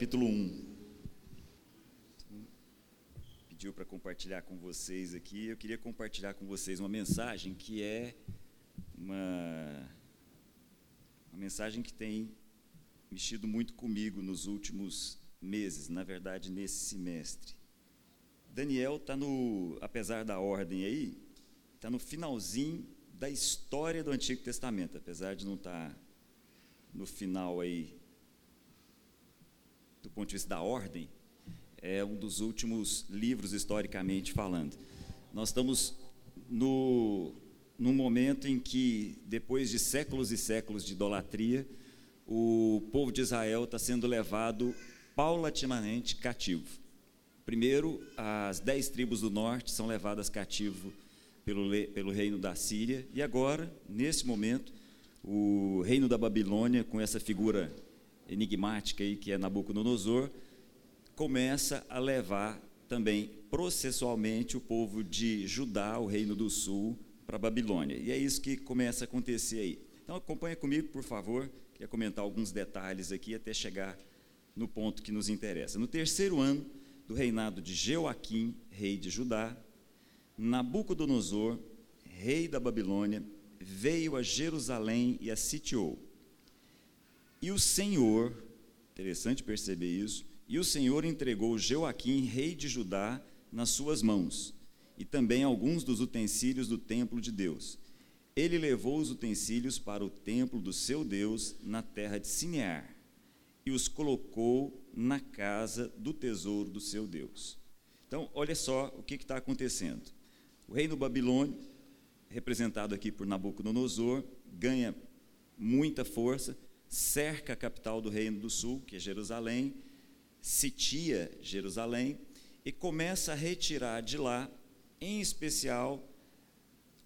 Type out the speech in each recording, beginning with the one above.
Capítulo 1. Pediu para compartilhar com vocês aqui. Eu queria compartilhar com vocês uma mensagem que é uma, uma mensagem que tem mexido muito comigo nos últimos meses, na verdade, nesse semestre. Daniel está no, apesar da ordem aí, está no finalzinho da história do Antigo Testamento, apesar de não estar tá no final aí do ponto de vista da ordem, é um dos últimos livros historicamente falando. Nós estamos no, num momento em que, depois de séculos e séculos de idolatria, o povo de Israel está sendo levado paulatinamente cativo. Primeiro, as dez tribos do norte são levadas cativo pelo, pelo reino da Síria, e agora, nesse momento, o reino da Babilônia, com essa figura enigmática aí, que é Nabucodonosor, começa a levar também processualmente o povo de Judá, o reino do sul, para a Babilônia. E é isso que começa a acontecer aí. Então acompanha comigo, por favor, queria comentar alguns detalhes aqui até chegar no ponto que nos interessa. No terceiro ano do reinado de Jeoaquim, rei de Judá, Nabucodonosor, rei da Babilônia, veio a Jerusalém e a sitiou e o Senhor, interessante perceber isso, e o Senhor entregou Joaquim, rei de Judá, nas suas mãos, e também alguns dos utensílios do templo de Deus. Ele levou os utensílios para o templo do seu Deus na terra de Sinear, e os colocou na casa do tesouro do seu Deus. Então, olha só o que está acontecendo. O reino babilônio, representado aqui por Nabucodonosor, ganha muita força, cerca a capital do Reino do Sul, que é Jerusalém, sitia Jerusalém e começa a retirar de lá, em especial,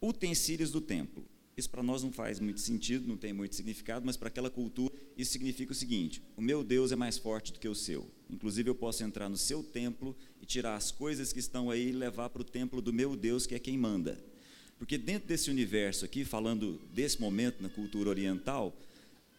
utensílios do templo. Isso para nós não faz muito sentido, não tem muito significado, mas para aquela cultura isso significa o seguinte: o meu Deus é mais forte do que o seu. Inclusive eu posso entrar no seu templo e tirar as coisas que estão aí e levar para o templo do meu Deus, que é quem manda. Porque dentro desse universo aqui, falando desse momento na cultura oriental,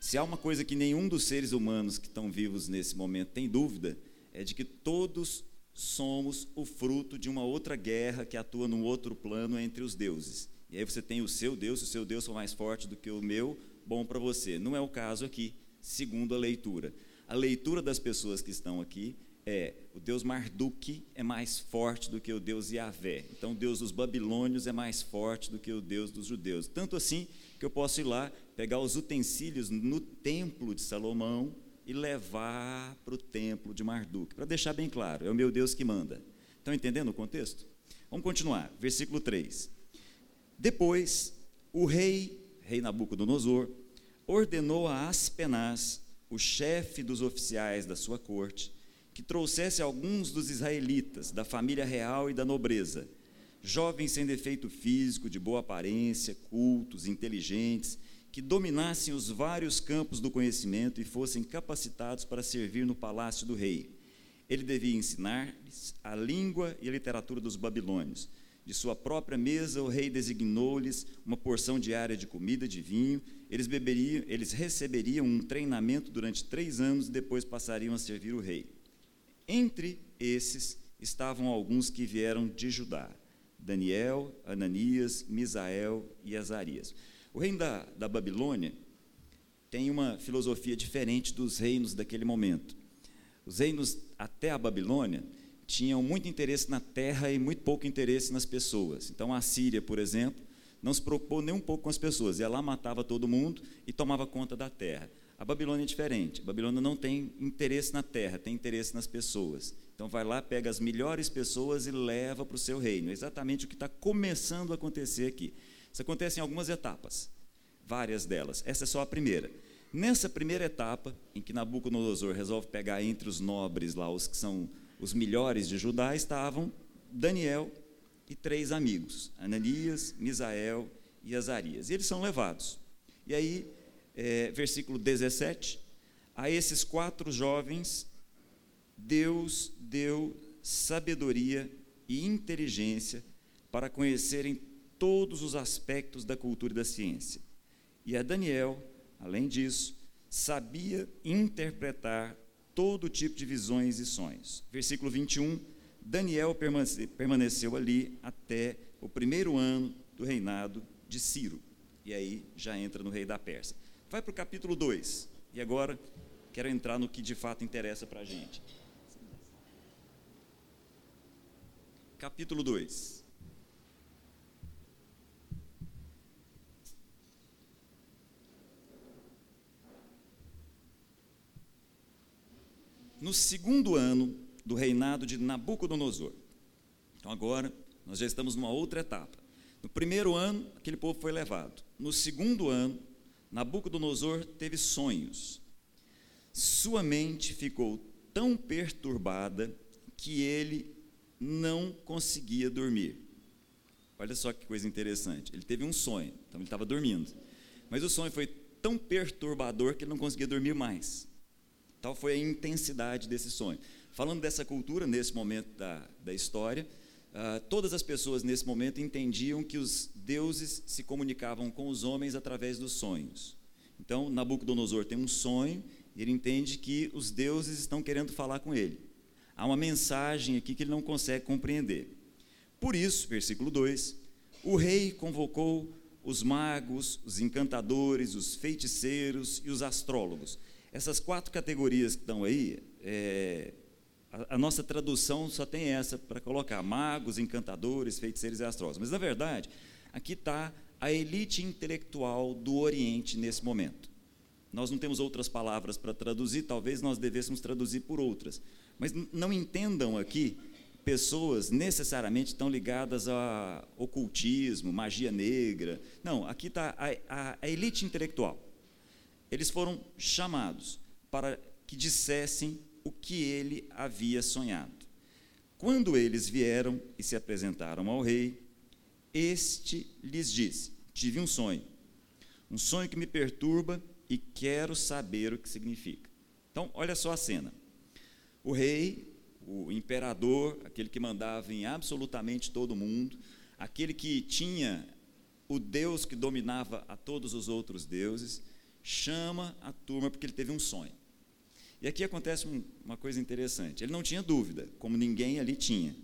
se há uma coisa que nenhum dos seres humanos que estão vivos nesse momento tem dúvida, é de que todos somos o fruto de uma outra guerra que atua num outro plano entre os deuses. E aí você tem o seu Deus, o seu Deus for mais forte do que o meu, bom para você. Não é o caso aqui, segundo a leitura. A leitura das pessoas que estão aqui é o Deus Marduk é mais forte do que o Deus Yahvé. Então o Deus dos babilônios é mais forte do que o Deus dos judeus. Tanto assim que eu posso ir lá pegar os utensílios no templo de Salomão e levar para o templo de Marduk, para deixar bem claro, é o meu Deus que manda. Estão entendendo o contexto? Vamos continuar, versículo 3. Depois, o rei, rei Nabucodonosor, ordenou a Aspenaz, o chefe dos oficiais da sua corte, que trouxesse alguns dos israelitas, da família real e da nobreza, jovens sem defeito físico, de boa aparência, cultos, inteligentes, que dominassem os vários campos do conhecimento e fossem capacitados para servir no palácio do rei. Ele devia ensinar-lhes a língua e a literatura dos babilônios. De sua própria mesa, o rei designou-lhes uma porção diária de comida, de vinho. Eles beberiam, eles receberiam um treinamento durante três anos e depois passariam a servir o rei. Entre esses estavam alguns que vieram de Judá: Daniel, Ananias, Misael e Azarias. O reino da, da Babilônia tem uma filosofia diferente dos reinos daquele momento. Os reinos até a Babilônia tinham muito interesse na terra e muito pouco interesse nas pessoas. Então a Síria, por exemplo, não se preocupou nem um pouco com as pessoas, ia lá, matava todo mundo e tomava conta da terra. A Babilônia é diferente. A Babilônia não tem interesse na terra, tem interesse nas pessoas. Então vai lá, pega as melhores pessoas e leva para o seu reino. É exatamente o que está começando a acontecer aqui. Isso acontece em algumas etapas, várias delas. Essa é só a primeira. Nessa primeira etapa, em que Nabucodonosor resolve pegar entre os nobres lá, os que são os melhores de Judá, estavam Daniel e três amigos, Ananias, Misael e Azarias. E eles são levados. E aí, é, versículo 17, a esses quatro jovens, Deus deu sabedoria e inteligência para conhecerem todos os aspectos da cultura e da ciência. E a Daniel, além disso, sabia interpretar todo tipo de visões e sonhos. Versículo 21, Daniel permaneceu ali até o primeiro ano do reinado de Ciro. E aí já entra no rei da Pérsia. Vai para o capítulo 2. E agora quero entrar no que de fato interessa para a gente. Capítulo 2. No segundo ano do reinado de Nabucodonosor. Então agora nós já estamos numa outra etapa. No primeiro ano, aquele povo foi levado. No segundo ano, Nabucodonosor teve sonhos. Sua mente ficou tão perturbada que ele não conseguia dormir. Olha só que coisa interessante. Ele teve um sonho, então ele estava dormindo. Mas o sonho foi tão perturbador que ele não conseguia dormir mais. Tal foi a intensidade desse sonho. Falando dessa cultura, nesse momento da, da história, uh, todas as pessoas nesse momento entendiam que os deuses se comunicavam com os homens através dos sonhos. Então, Nabucodonosor tem um sonho e ele entende que os deuses estão querendo falar com ele. Há uma mensagem aqui que ele não consegue compreender. Por isso, versículo 2: o rei convocou os magos, os encantadores, os feiticeiros e os astrólogos essas quatro categorias que estão aí, é, a, a, nossa tradução só tem essa para colocar: magos, encantadores, feiticeiros e astrólogos. Mas, na verdade, aqui está a elite intelectual do Oriente nesse momento. Nós não temos outras palavras para traduzir, talvez nós devêssemos traduzir por outras. Mas não entendam aqui pessoas necessariamente estão ligadas a ocultismo, magia negra. Não, aqui está a, a, a elite intelectual eles foram chamados para que dissessem o que ele havia sonhado. Quando eles vieram e se apresentaram ao rei, este lhes disse: Tive um sonho, um sonho que me perturba e quero saber o que significa. Então, olha só a cena. O rei, o imperador, aquele que mandava em absolutamente todo mundo, aquele que tinha o Deus que dominava a todos os outros deuses, chama a turma porque ele teve um sonho. E aqui acontece uma coisa interessante. Ele não tinha dúvida, como ninguém ali tinha,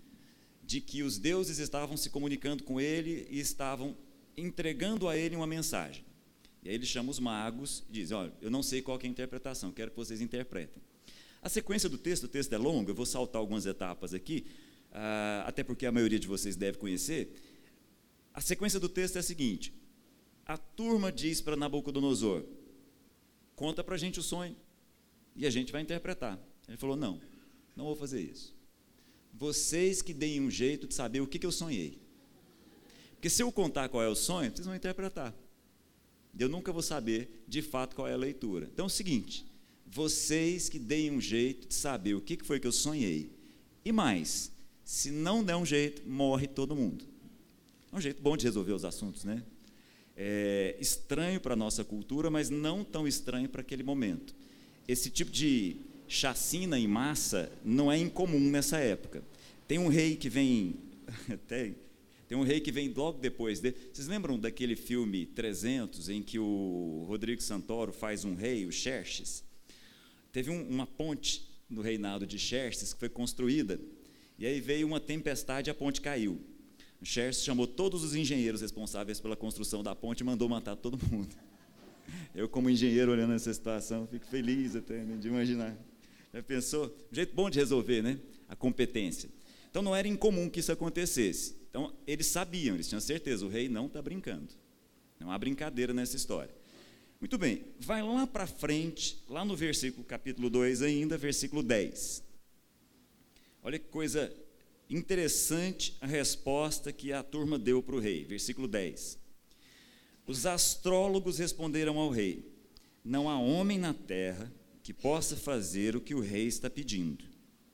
de que os deuses estavam se comunicando com ele e estavam entregando a ele uma mensagem. E aí ele chama os magos e diz: Olha, eu não sei qual é a interpretação, quero que vocês interpretem. A sequência do texto, o texto é longo, eu vou saltar algumas etapas aqui, uh, até porque a maioria de vocês deve conhecer. A sequência do texto é a seguinte: a turma diz para Nabucodonosor: conta para a gente o sonho e a gente vai interpretar. Ele falou: não, não vou fazer isso. Vocês que deem um jeito de saber o que, que eu sonhei. Porque se eu contar qual é o sonho, vocês vão interpretar. Eu nunca vou saber de fato qual é a leitura. Então é o seguinte: vocês que deem um jeito de saber o que, que foi que eu sonhei. E mais, se não der um jeito, morre todo mundo. É um jeito bom de resolver os assuntos, né? É, estranho para a nossa cultura, mas não tão estranho para aquele momento. Esse tipo de chacina em massa não é incomum nessa época. Tem um rei que vem, tem, tem um rei que vem logo depois dele. Vocês lembram daquele filme 300 em que o Rodrigo Santoro faz um rei, o Xerxes? Teve um, uma ponte no reinado de Xerxes que foi construída e aí veio uma tempestade e a ponte caiu. Xerxes chamou todos os engenheiros responsáveis pela construção da ponte e mandou matar todo mundo. Eu, como engenheiro, olhando essa situação, fico feliz até né, de imaginar. Já pensou? Um jeito bom de resolver, né? A competência. Então não era incomum que isso acontecesse. Então eles sabiam, eles tinham certeza, o rei não está brincando. Não há brincadeira nessa história. Muito bem, vai lá para frente, lá no versículo capítulo 2 ainda, versículo 10. Olha que coisa Interessante a resposta que a turma deu para o rei, versículo 10. Os astrólogos responderam ao rei: Não há homem na terra que possa fazer o que o rei está pedindo.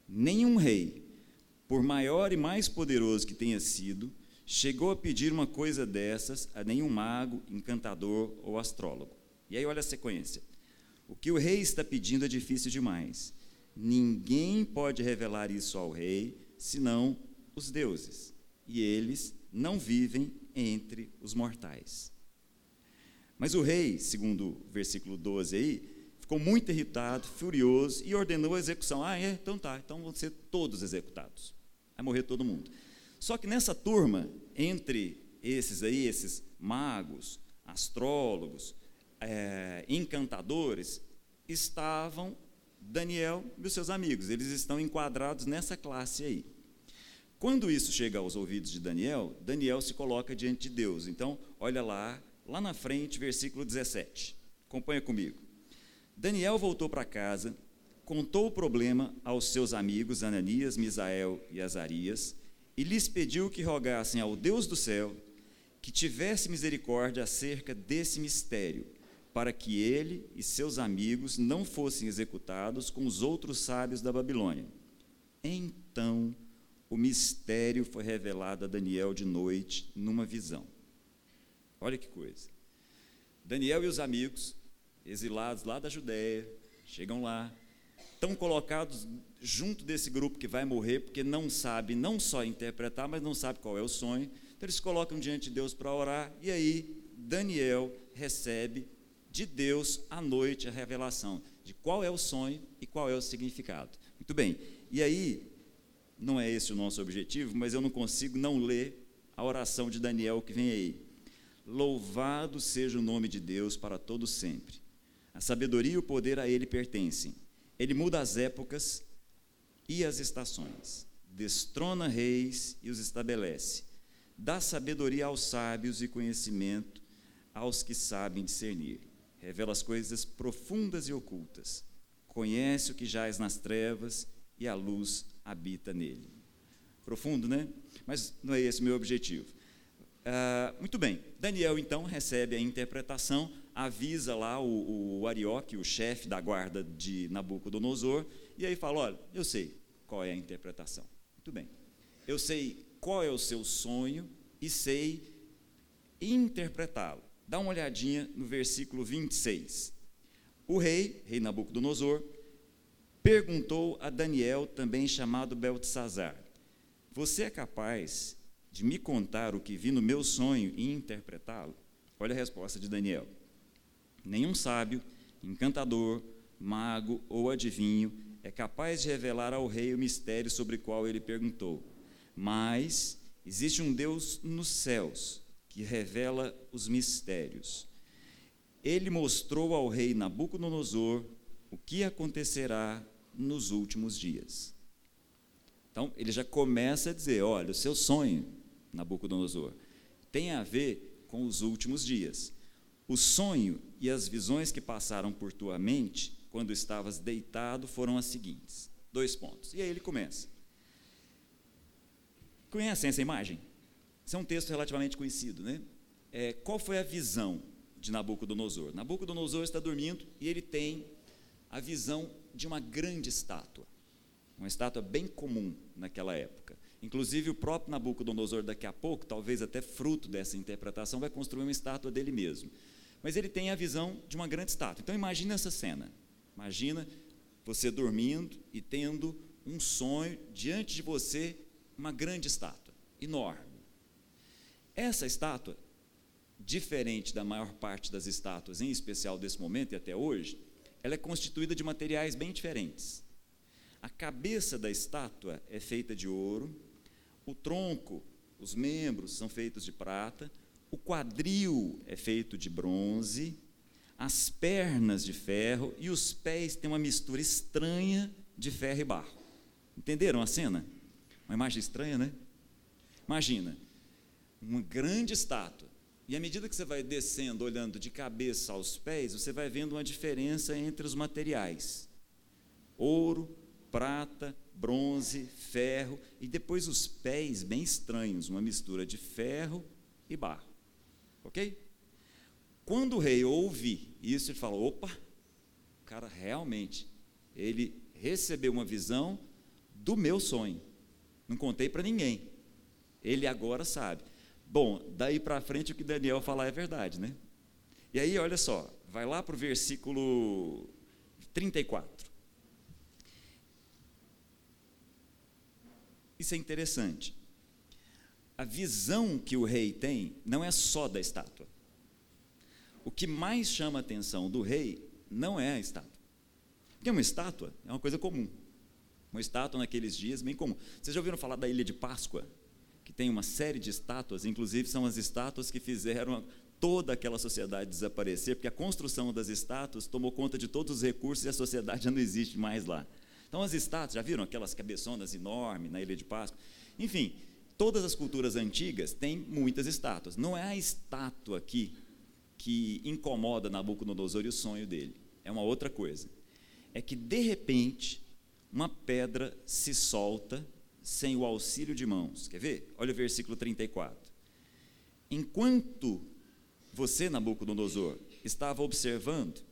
Nenhum rei, por maior e mais poderoso que tenha sido, chegou a pedir uma coisa dessas a nenhum mago, encantador ou astrólogo. E aí olha a sequência. O que o rei está pedindo é difícil demais. Ninguém pode revelar isso ao rei senão os deuses, e eles não vivem entre os mortais. Mas o rei, segundo o versículo 12 aí, ficou muito irritado, furioso e ordenou a execução. Ah, é? Então tá, então vão ser todos executados. Vai morrer todo mundo. Só que nessa turma, entre esses aí, esses magos, astrólogos, é, encantadores, estavam Daniel e os seus amigos. Eles estão enquadrados nessa classe aí. Quando isso chega aos ouvidos de Daniel, Daniel se coloca diante de Deus. Então, olha lá, lá na frente, versículo 17. Acompanha comigo. Daniel voltou para casa, contou o problema aos seus amigos Ananias, Misael e Azarias, e lhes pediu que rogassem ao Deus do céu que tivesse misericórdia acerca desse mistério, para que ele e seus amigos não fossem executados com os outros sábios da Babilônia. Então, o mistério foi revelado a Daniel de noite numa visão. Olha que coisa. Daniel e os amigos, exilados lá da Judéia, chegam lá, estão colocados junto desse grupo que vai morrer, porque não sabe não só interpretar, mas não sabe qual é o sonho. Então eles colocam diante de Deus para orar, e aí Daniel recebe de Deus à noite a revelação de qual é o sonho e qual é o significado. Muito bem. E aí, não é esse o nosso objetivo, mas eu não consigo não ler a oração de Daniel que vem aí. Louvado seja o nome de Deus para todo sempre. A sabedoria e o poder a ele pertencem. Ele muda as épocas e as estações. Destrona reis e os estabelece. Dá sabedoria aos sábios e conhecimento aos que sabem discernir. Revela as coisas profundas e ocultas. Conhece o que jaz nas trevas e a luz habita nele. Profundo, né? Mas não é esse o meu objetivo. Ah, muito bem, Daniel então recebe a interpretação, avisa lá o, o Arioque, o chefe da guarda de Nabucodonosor, e aí fala: Olha, eu sei qual é a interpretação. Muito bem, eu sei qual é o seu sonho e sei interpretá-lo. Dá uma olhadinha no versículo 26. O rei, rei Nabucodonosor, perguntou a Daniel, também chamado Beltesazar: Você é capaz de me contar o que vi no meu sonho e interpretá-lo? Olha a resposta de Daniel: Nenhum sábio, encantador, mago ou adivinho é capaz de revelar ao rei o mistério sobre o qual ele perguntou. Mas existe um Deus nos céus que revela os mistérios. Ele mostrou ao rei Nabucodonosor o que acontecerá nos últimos dias. Então, ele já começa a dizer: olha, o seu sonho, Nabucodonosor, tem a ver com os últimos dias. O sonho e as visões que passaram por tua mente quando estavas deitado foram as seguintes. Dois pontos. E aí ele começa. Conhecem essa imagem? Esse é um texto relativamente conhecido, né? É, qual foi a visão de Nabucodonosor? Nabucodonosor está dormindo e ele tem a visão de uma grande estátua, uma estátua bem comum naquela época. Inclusive, o próprio Nabucodonosor, daqui a pouco, talvez até fruto dessa interpretação, vai construir uma estátua dele mesmo. Mas ele tem a visão de uma grande estátua. Então, imagine essa cena. Imagina você dormindo e tendo um sonho diante de você, uma grande estátua, enorme. Essa estátua, diferente da maior parte das estátuas, em especial desse momento e até hoje, ela é constituída de materiais bem diferentes. A cabeça da estátua é feita de ouro, o tronco, os membros são feitos de prata, o quadril é feito de bronze, as pernas de ferro e os pés têm uma mistura estranha de ferro e barro. Entenderam a cena? Uma imagem estranha, né? Imagina, uma grande estátua e à medida que você vai descendo, olhando de cabeça aos pés, você vai vendo uma diferença entre os materiais: ouro, prata, bronze, ferro, e depois os pés bem estranhos, uma mistura de ferro e barro. Ok? Quando o rei ouve isso, ele fala: opa, o cara realmente, ele recebeu uma visão do meu sonho. Não contei para ninguém. Ele agora sabe. Bom, daí para frente o que Daniel falar é verdade, né? E aí, olha só, vai lá para o versículo 34. Isso é interessante. A visão que o rei tem não é só da estátua. O que mais chama a atenção do rei não é a estátua. Porque uma estátua é uma coisa comum. Uma estátua naqueles dias, bem comum. Vocês já ouviram falar da Ilha de Páscoa? Que tem uma série de estátuas, inclusive são as estátuas que fizeram toda aquela sociedade desaparecer, porque a construção das estátuas tomou conta de todos os recursos e a sociedade já não existe mais lá. Então, as estátuas, já viram aquelas cabeçonas enormes na Ilha de Páscoa? Enfim, todas as culturas antigas têm muitas estátuas. Não é a estátua aqui que incomoda Nabucodonosor e o sonho dele. É uma outra coisa. É que, de repente, uma pedra se solta sem o auxílio de mãos. Quer ver? Olha o versículo 34. Enquanto você, Nabucodonosor, estava observando,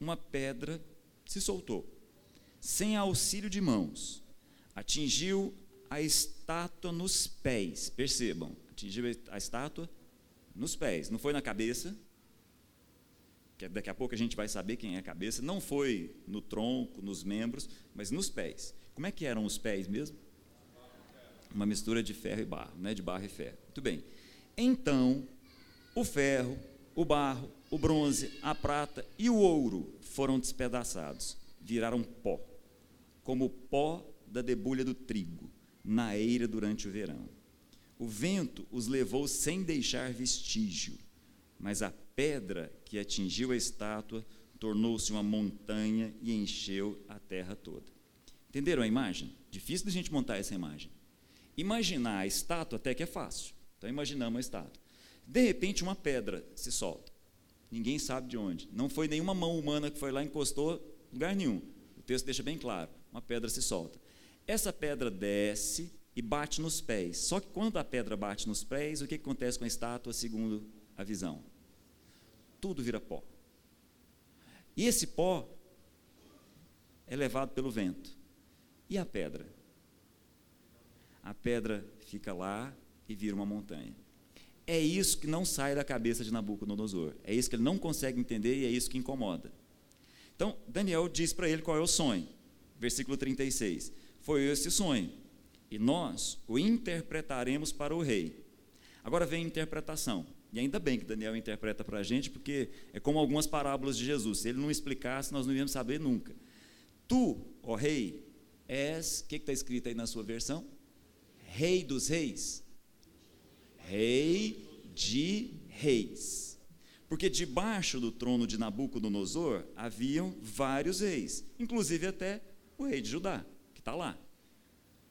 uma pedra se soltou, sem auxílio de mãos, atingiu a estátua nos pés. Percebam, atingiu a estátua nos pés, não foi na cabeça, que daqui a pouco a gente vai saber quem é a cabeça, não foi no tronco, nos membros, mas nos pés. Como é que eram os pés mesmo? Uma mistura de ferro e barro, né? de barro e ferro. Muito bem. Então, o ferro, o barro, o bronze, a prata e o ouro foram despedaçados, viraram pó, como o pó da debulha do trigo, na eira durante o verão. O vento os levou sem deixar vestígio, mas a pedra que atingiu a estátua tornou-se uma montanha e encheu a terra toda. Entenderam a imagem? Difícil da gente montar essa imagem. Imaginar a estátua até que é fácil. Então imaginamos a estátua. De repente, uma pedra se solta. Ninguém sabe de onde. Não foi nenhuma mão humana que foi lá e encostou, lugar nenhum. O texto deixa bem claro: uma pedra se solta. Essa pedra desce e bate nos pés. Só que quando a pedra bate nos pés, o que acontece com a estátua, segundo a visão? Tudo vira pó. E esse pó é levado pelo vento. E a pedra? A pedra fica lá e vira uma montanha. É isso que não sai da cabeça de Nabucodonosor. É isso que ele não consegue entender e é isso que incomoda. Então, Daniel diz para ele qual é o sonho. Versículo 36. Foi esse sonho, e nós o interpretaremos para o rei. Agora vem a interpretação. E ainda bem que Daniel interpreta para a gente, porque é como algumas parábolas de Jesus. Se ele não explicasse, nós não íamos saber nunca. Tu, ó rei, és, o que está escrito aí na sua versão? Rei dos reis rei de reis. Porque debaixo do trono de Nabucodonosor haviam vários reis, inclusive até o rei de Judá, que está lá.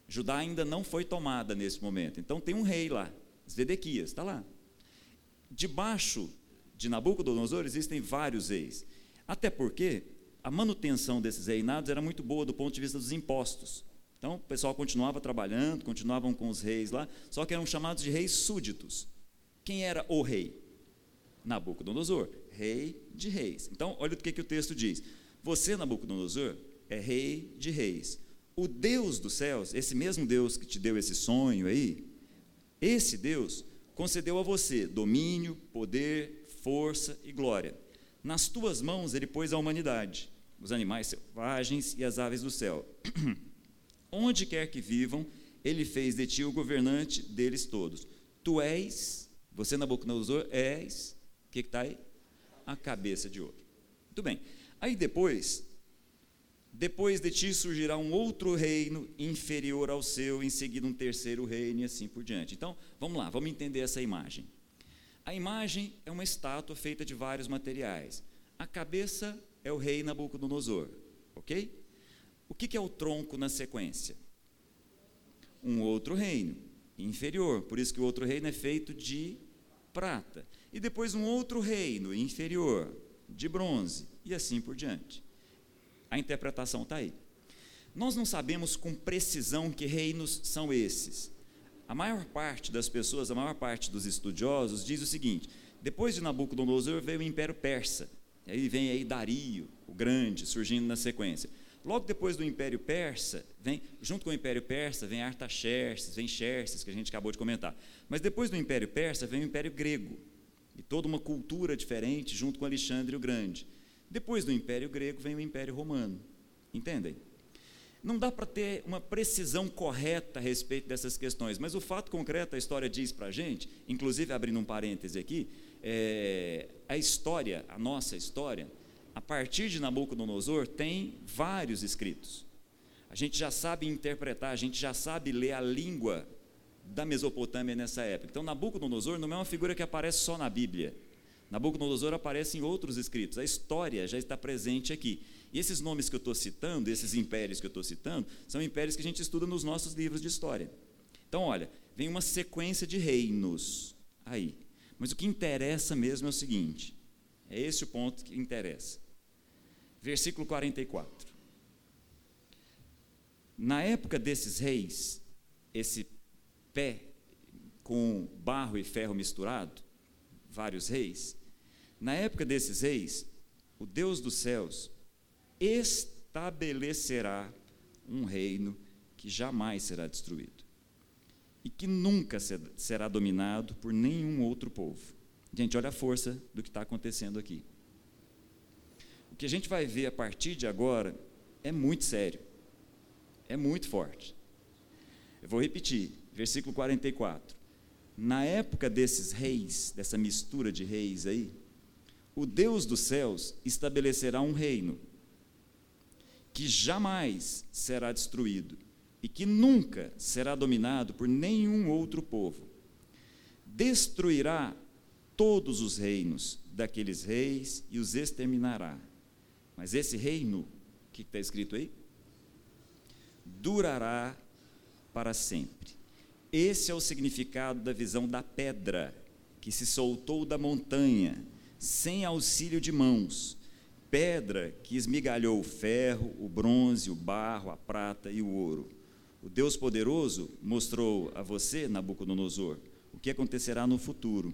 Judá ainda não foi tomada nesse momento, então tem um rei lá, Zedequias, está lá. Debaixo de Nabucodonosor existem vários reis, até porque a manutenção desses reinados era muito boa do ponto de vista dos impostos. Então, o pessoal continuava trabalhando, continuavam com os reis lá, só que eram chamados de reis súditos. Quem era o rei? Nabucodonosor, rei de reis. Então, olha o que, que o texto diz. Você, Nabucodonosor, é rei de reis. O Deus dos céus, esse mesmo Deus que te deu esse sonho aí, esse Deus concedeu a você domínio, poder, força e glória. Nas tuas mãos ele pôs a humanidade, os animais selvagens e as aves do céu. Onde quer que vivam, ele fez de ti o governante deles todos. Tu és, você Nabucodonosor, és, o que está aí? A cabeça de ouro. Muito bem. Aí depois, depois de ti surgirá um outro reino inferior ao seu, em seguida um terceiro reino e assim por diante. Então, vamos lá, vamos entender essa imagem. A imagem é uma estátua feita de vários materiais. A cabeça é o rei Nabucodonosor, ok? O que é o tronco na sequência? Um outro reino, inferior. Por isso que o outro reino é feito de prata. E depois um outro reino, inferior, de bronze. E assim por diante. A interpretação está aí. Nós não sabemos com precisão que reinos são esses. A maior parte das pessoas, a maior parte dos estudiosos, diz o seguinte: depois de Nabucodonosor veio o Império Persa. E aí vem aí Dario, o Grande, surgindo na sequência. Logo depois do Império Persa, vem, junto com o Império Persa, vem Artaxerxes, vem Xerxes, que a gente acabou de comentar. Mas depois do Império Persa, vem o Império Grego, e toda uma cultura diferente, junto com Alexandre o Grande. Depois do Império Grego, vem o Império Romano. Entendem? Não dá para ter uma precisão correta a respeito dessas questões, mas o fato concreto, a história diz para a gente, inclusive abrindo um parêntese aqui, é, a história, a nossa história, a partir de Nabucodonosor, tem vários escritos. A gente já sabe interpretar, a gente já sabe ler a língua da Mesopotâmia nessa época. Então, Nabucodonosor não é uma figura que aparece só na Bíblia. Nabucodonosor aparece em outros escritos. A história já está presente aqui. E esses nomes que eu estou citando, esses impérios que eu estou citando, são impérios que a gente estuda nos nossos livros de história. Então, olha, vem uma sequência de reinos aí. Mas o que interessa mesmo é o seguinte: é esse o ponto que interessa. Versículo 44. Na época desses reis, esse pé com barro e ferro misturado, vários reis, na época desses reis, o Deus dos céus estabelecerá um reino que jamais será destruído e que nunca será dominado por nenhum outro povo. Gente, olha a força do que está acontecendo aqui. O que a gente vai ver a partir de agora é muito sério, é muito forte. Eu vou repetir, versículo 44. Na época desses reis, dessa mistura de reis aí, o Deus dos céus estabelecerá um reino que jamais será destruído e que nunca será dominado por nenhum outro povo. Destruirá todos os reinos daqueles reis e os exterminará. Mas esse reino, o que está escrito aí? Durará para sempre. Esse é o significado da visão da pedra que se soltou da montanha, sem auxílio de mãos, pedra que esmigalhou o ferro, o bronze, o barro, a prata e o ouro. O Deus poderoso mostrou a você, Nabucodonosor, o que acontecerá no futuro.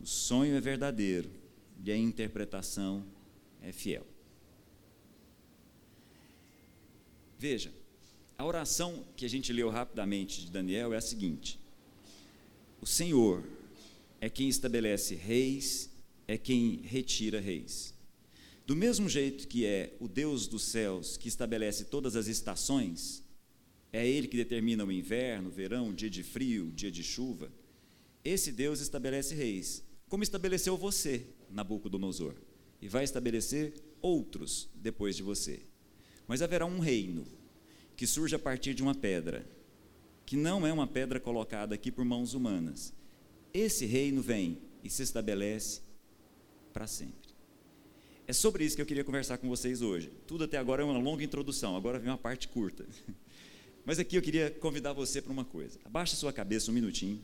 O sonho é verdadeiro e a interpretação é fiel. Veja, a oração que a gente leu rapidamente de Daniel é a seguinte: O Senhor é quem estabelece reis, é quem retira reis. Do mesmo jeito que é o Deus dos céus que estabelece todas as estações, é Ele que determina o inverno, o verão, o dia de frio, o dia de chuva. Esse Deus estabelece reis, como estabeleceu você, Nabucodonosor, e vai estabelecer outros depois de você. Mas haverá um reino que surge a partir de uma pedra, que não é uma pedra colocada aqui por mãos humanas. Esse reino vem e se estabelece para sempre. É sobre isso que eu queria conversar com vocês hoje. Tudo até agora é uma longa introdução, agora vem uma parte curta. Mas aqui eu queria convidar você para uma coisa. Abaixa sua cabeça um minutinho,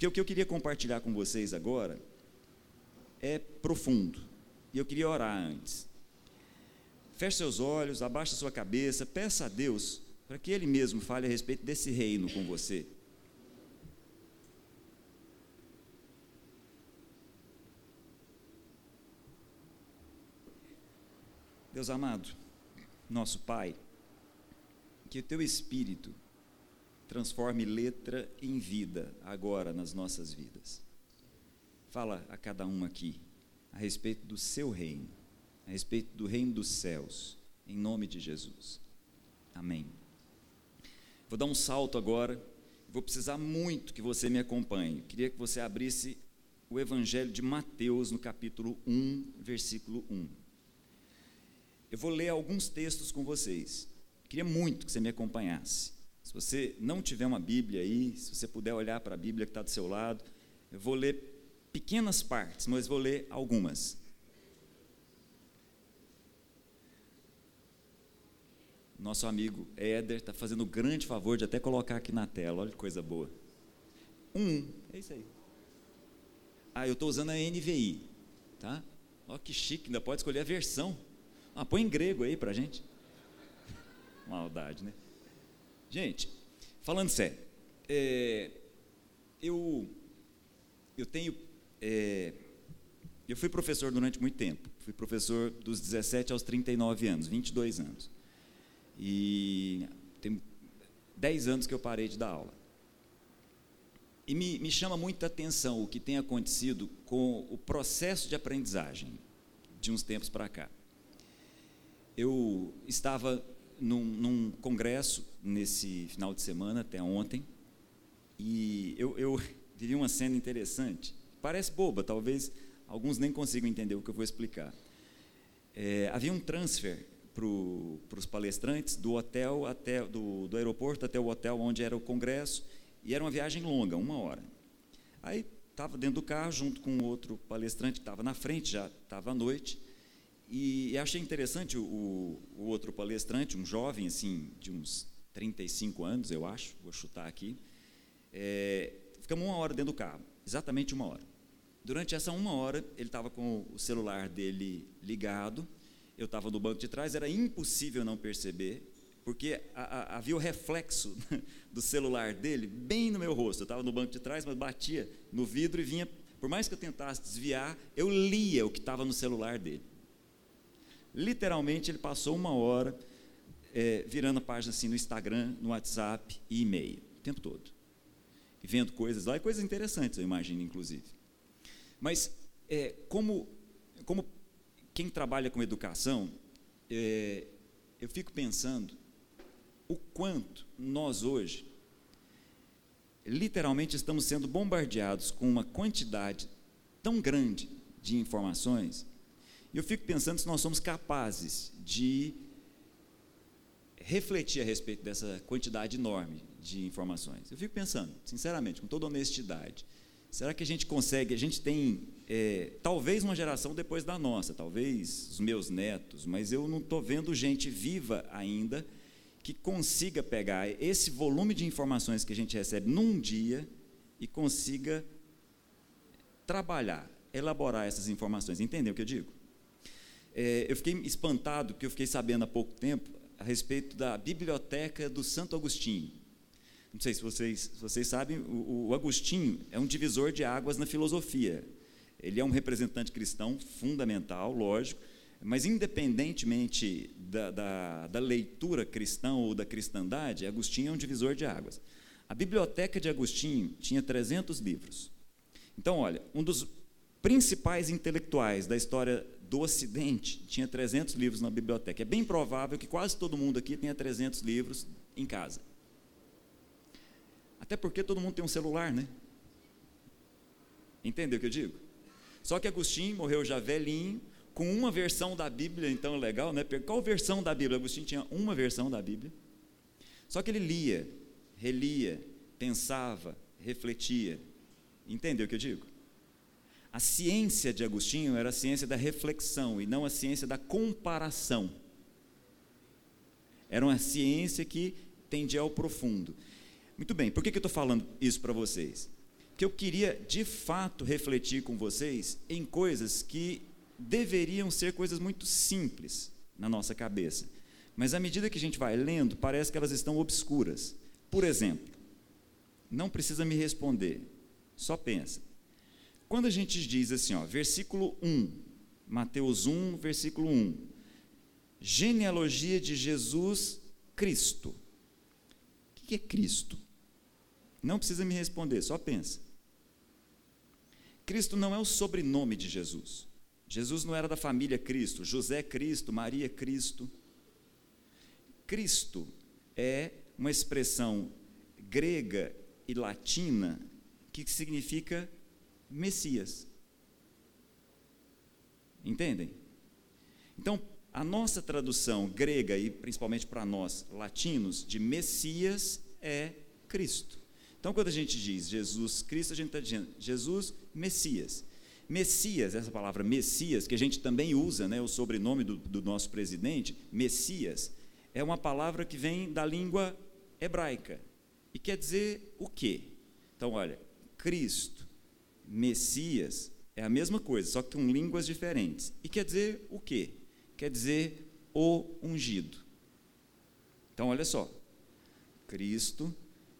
porque o que eu queria compartilhar com vocês agora é profundo. E eu queria orar antes. Feche seus olhos, abaixe sua cabeça, peça a Deus para que Ele mesmo fale a respeito desse reino com você. Deus amado, nosso Pai, que o Teu Espírito transforme letra em vida agora nas nossas vidas. Fala a cada um aqui a respeito do Seu reino a respeito do reino dos céus, em nome de Jesus. Amém. Vou dar um salto agora, vou precisar muito que você me acompanhe. Queria que você abrisse o Evangelho de Mateus, no capítulo 1, versículo 1. Eu vou ler alguns textos com vocês. Queria muito que você me acompanhasse. Se você não tiver uma Bíblia aí, se você puder olhar para a Bíblia que está do seu lado, eu vou ler pequenas partes, mas vou ler algumas. Nosso amigo Éder está fazendo o grande favor de até colocar aqui na tela. Olha que coisa boa. Um, é isso aí. Ah, eu estou usando a NVI, tá? Olha que chique, ainda pode escolher a versão. Ah, põe em grego aí para gente. Maldade, né? Gente, falando sério, é, eu, eu tenho. É, eu fui professor durante muito tempo. Fui professor dos 17 aos 39 anos, 22 anos. E tem 10 anos que eu parei de dar aula. E me, me chama muita atenção o que tem acontecido com o processo de aprendizagem de uns tempos para cá. Eu estava num, num, congresso nesse final de semana, até ontem, e eu, eu vivi uma cena interessante. Parece boba, talvez alguns nem consigam entender o que eu vou explicar. é, havia um transfer para os palestrantes do hotel até do, do aeroporto até o hotel onde era o congresso e era uma viagem longa, uma hora. Aí estava dentro do carro junto com outro palestrante que estava na frente, já estava à noite. E, achei interessante o, o, outro palestrante, um jovem assim de uns 35 anos, eu acho, vou chutar aqui. É, ficamos uma hora dentro do carro, exatamente uma hora. Durante essa uma hora, ele estava com o celular dele ligado eu estava no banco de trás, era impossível não perceber, porque a, a, havia o reflexo do celular dele bem no meu rosto. Eu estava no banco de trás, mas batia no vidro e vinha. Por mais que eu tentasse desviar, eu lia o que estava no celular dele. Literalmente, ele passou uma hora é, virando a página assim no Instagram, no WhatsApp e e-mail, o tempo todo. E vendo coisas lá, e coisas interessantes, eu imagino, inclusive. Mas, é, como, como quem trabalha com educação, é, eu fico pensando o quanto nós hoje, literalmente, estamos sendo bombardeados com uma quantidade tão grande de informações, e eu fico pensando se nós somos capazes de refletir a respeito dessa quantidade enorme de informações. Eu fico pensando, sinceramente, com toda honestidade, será que a gente consegue, a gente tem é, talvez uma geração depois da nossa, talvez os meus netos, mas eu não estou vendo gente viva ainda que consiga pegar esse volume de informações que a gente recebe num dia e consiga trabalhar, elaborar essas informações. Entendeu o que eu digo? É, eu fiquei espantado, porque eu fiquei sabendo há pouco tempo a respeito da biblioteca do Santo Agostinho. Não sei se vocês, se vocês sabem, o, o Agostinho é um divisor de águas na filosofia. Ele é um representante cristão fundamental, lógico, mas independentemente da, da, da, leitura cristã ou da cristandade, Agostinho é um divisor de águas. A biblioteca de Agostinho tinha 300 livros. Então, olha, um dos principais intelectuais da história do Ocidente tinha 300 livros na biblioteca. É bem provável que quase todo mundo aqui tenha 300 livros em casa. Até porque todo mundo tem um celular, né? Entendeu o que eu digo? Só que Agostinho morreu já velhinho, com uma versão da Bíblia, então legal, né? Qual versão da Bíblia? Agostinho tinha uma versão da Bíblia. Só que ele lia, relia, pensava, refletia. Entendeu o que eu digo? A ciência de Agostinho era a ciência da reflexão e não a ciência da comparação. Era uma ciência que tendia ao profundo. Muito bem, por que, que eu estou falando isso para vocês? que eu queria de fato refletir com vocês em coisas que deveriam ser coisas muito simples na nossa cabeça. Mas à medida que a gente vai lendo, parece que elas estão obscuras. Por exemplo, não precisa me responder, só pensa. Quando a gente diz assim, ó, versículo 1, Mateus 1, versículo 1, genealogia de Jesus Cristo. O que é Cristo? Não precisa me responder, só pensa. Cristo não é o sobrenome de Jesus. Jesus não era da família Cristo, José Cristo, Maria Cristo. Cristo é uma expressão grega e latina que significa Messias. Entendem? Então, a nossa tradução grega e principalmente para nós latinos de Messias é Cristo. Então, quando a gente diz Jesus Cristo, a gente está dizendo Jesus Messias. Messias, essa palavra Messias, que a gente também usa, né, o sobrenome do, do nosso presidente, Messias, é uma palavra que vem da língua hebraica e quer dizer o quê? Então, olha, Cristo, Messias, é a mesma coisa, só que com línguas diferentes. E quer dizer o quê? Quer dizer o ungido. Então, olha só, Cristo,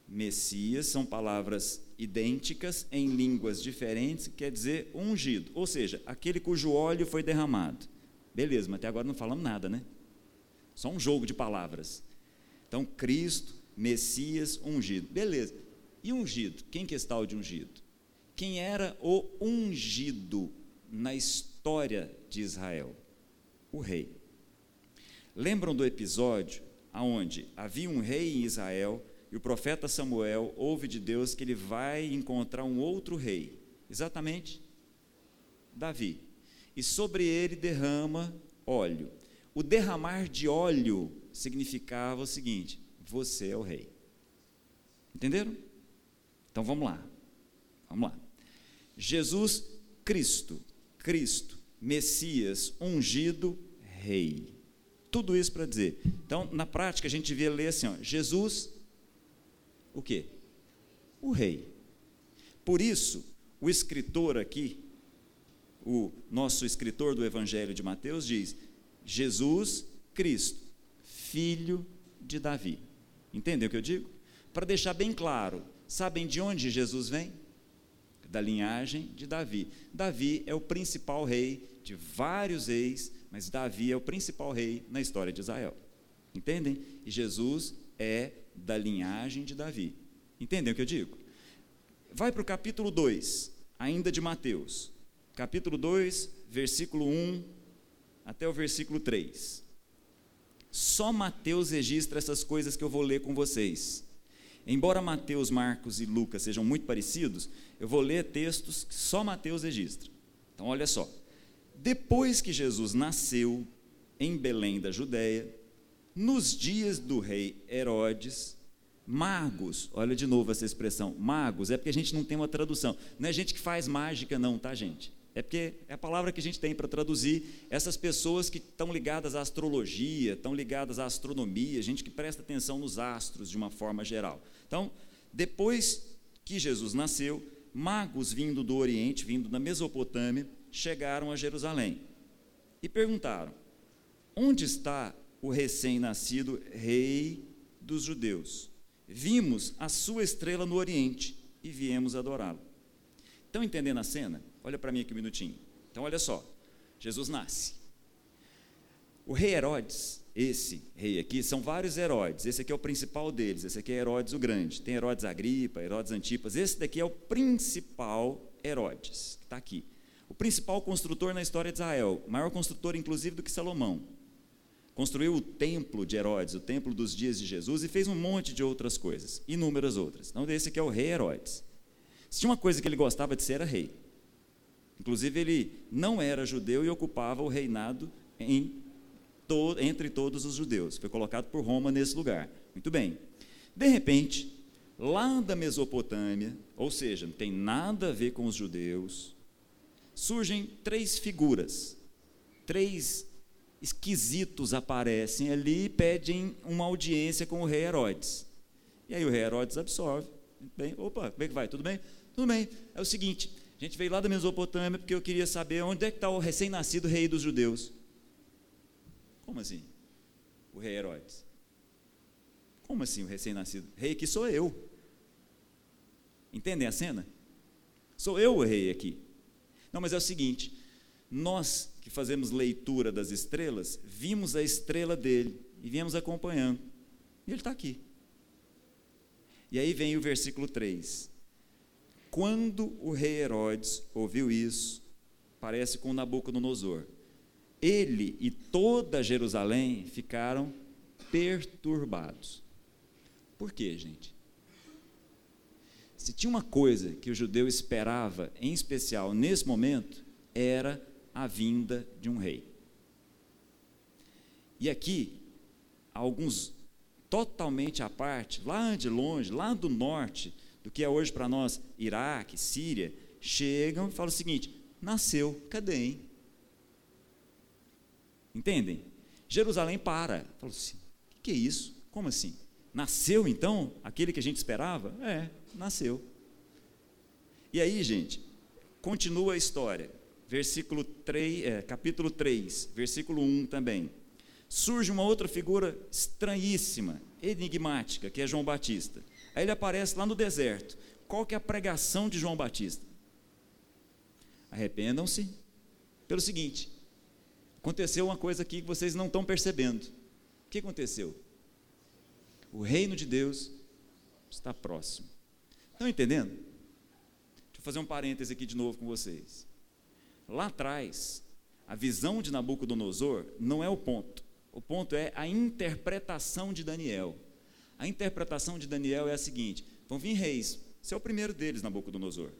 Messias são palavras idênticas em línguas diferentes, quer dizer ungido, ou seja, aquele cujo óleo foi derramado. Beleza, mas até agora não falamos nada, né? Só um jogo de palavras. Então, Cristo, Messias, ungido. Beleza. E ungido? Quem que está o de ungido? Quem era o ungido na história de Israel? O rei. Lembram do episódio aonde havia um rei em Israel e o profeta Samuel ouve de Deus que ele vai encontrar um outro rei, exatamente Davi. E sobre ele derrama óleo. O derramar de óleo significava o seguinte: você é o rei. Entenderam? Então vamos lá. Vamos lá. Jesus Cristo, Cristo, Messias, ungido, rei. Tudo isso para dizer. Então, na prática, a gente vê ler assim: ó, Jesus, o quê? O rei. Por isso, o escritor aqui, o nosso escritor do Evangelho de Mateus, diz: Jesus Cristo, filho de Davi. Entendeu o que eu digo? Para deixar bem claro, sabem de onde Jesus vem? Da linhagem de Davi. Davi é o principal rei de vários reis, mas Davi é o principal rei na história de Israel. Entendem? E Jesus é da linhagem de Davi. Entendem o que eu digo? Vai para o capítulo 2, ainda de Mateus. Capítulo 2, versículo 1 até o versículo 3. Só Mateus registra essas coisas que eu vou ler com vocês. Embora Mateus, Marcos e Lucas sejam muito parecidos, eu vou ler textos que só Mateus registra. Então, olha só. Depois que Jesus nasceu em Belém da Judéia, nos dias do rei Herodes, magos, olha de novo essa expressão, magos, é porque a gente não tem uma tradução. Não é gente que faz mágica, não, tá, gente? É porque é a palavra que a gente tem para traduzir essas pessoas que estão ligadas à astrologia, estão ligadas à astronomia, gente que presta atenção nos astros de uma forma geral. Então, depois que Jesus nasceu, magos vindo do Oriente, vindo da Mesopotâmia, chegaram a Jerusalém e perguntaram: Onde está o recém-nascido rei dos judeus? Vimos a sua estrela no Oriente e viemos adorá-lo. Estão entendendo a cena? Olha para mim aqui um minutinho. Então, olha só: Jesus nasce. O rei Herodes, esse rei aqui, são vários Herodes. Esse aqui é o principal deles. Esse aqui é Herodes o Grande. Tem Herodes Agripa, Herodes Antipas. Esse daqui é o principal Herodes, que está aqui o principal construtor na história de Israel, maior construtor inclusive do que Salomão. Construiu o templo de Herodes, o templo dos dias de Jesus, e fez um monte de outras coisas, inúmeras outras. Então, esse aqui é o rei Herodes. Se tinha uma coisa que ele gostava de ser, era rei. Inclusive, ele não era judeu e ocupava o reinado to entre todos os judeus. Foi colocado por Roma nesse lugar. Muito bem. De repente, lá da Mesopotâmia, ou seja, não tem nada a ver com os judeus, surgem três figuras, três esquisitos aparecem ali e pedem uma audiência com o rei Herodes. E aí o rei Herodes absorve. Bem, opa, como é que vai? Tudo bem? Tudo bem. É o seguinte, a gente veio lá da Mesopotâmia porque eu queria saber onde é que está o recém-nascido rei dos judeus. Como assim? O rei Herodes. Como assim o recém-nascido? Rei aqui sou eu. Entendem a cena? Sou eu o rei aqui. Não, mas é o seguinte: nós que fazemos leitura das estrelas, vimos a estrela dele e viemos acompanhando. E ele está aqui. E aí vem o versículo 3. Quando o rei Herodes ouviu isso, parece com Nabucodonosor, ele e toda Jerusalém ficaram perturbados. Por quê, gente? Se tinha uma coisa que o judeu esperava, em especial nesse momento, era a vinda de um rei. E aqui, alguns totalmente à parte, lá de longe, lá do norte, do que é hoje para nós Iraque, Síria, chegam e falam o seguinte: nasceu, cadê, hein? Entendem? Jerusalém para. Falou assim: o que é isso? Como assim? Nasceu então aquele que a gente esperava? É, nasceu. E aí, gente, continua a história. Versículo 3, é, capítulo 3, versículo 1 também. Surge uma outra figura estranhíssima, enigmática, que é João Batista. Aí ele aparece lá no deserto. Qual que é a pregação de João Batista? Arrependam-se pelo seguinte: aconteceu uma coisa aqui que vocês não estão percebendo. O que aconteceu? O reino de Deus está próximo. Estão entendendo? Deixa eu fazer um parêntese aqui de novo com vocês. Lá atrás, a visão de Nabucodonosor não é o ponto. O ponto é a interpretação de Daniel. A interpretação de Daniel é a seguinte: vão vir reis, você é o primeiro deles, Nabucodonosor.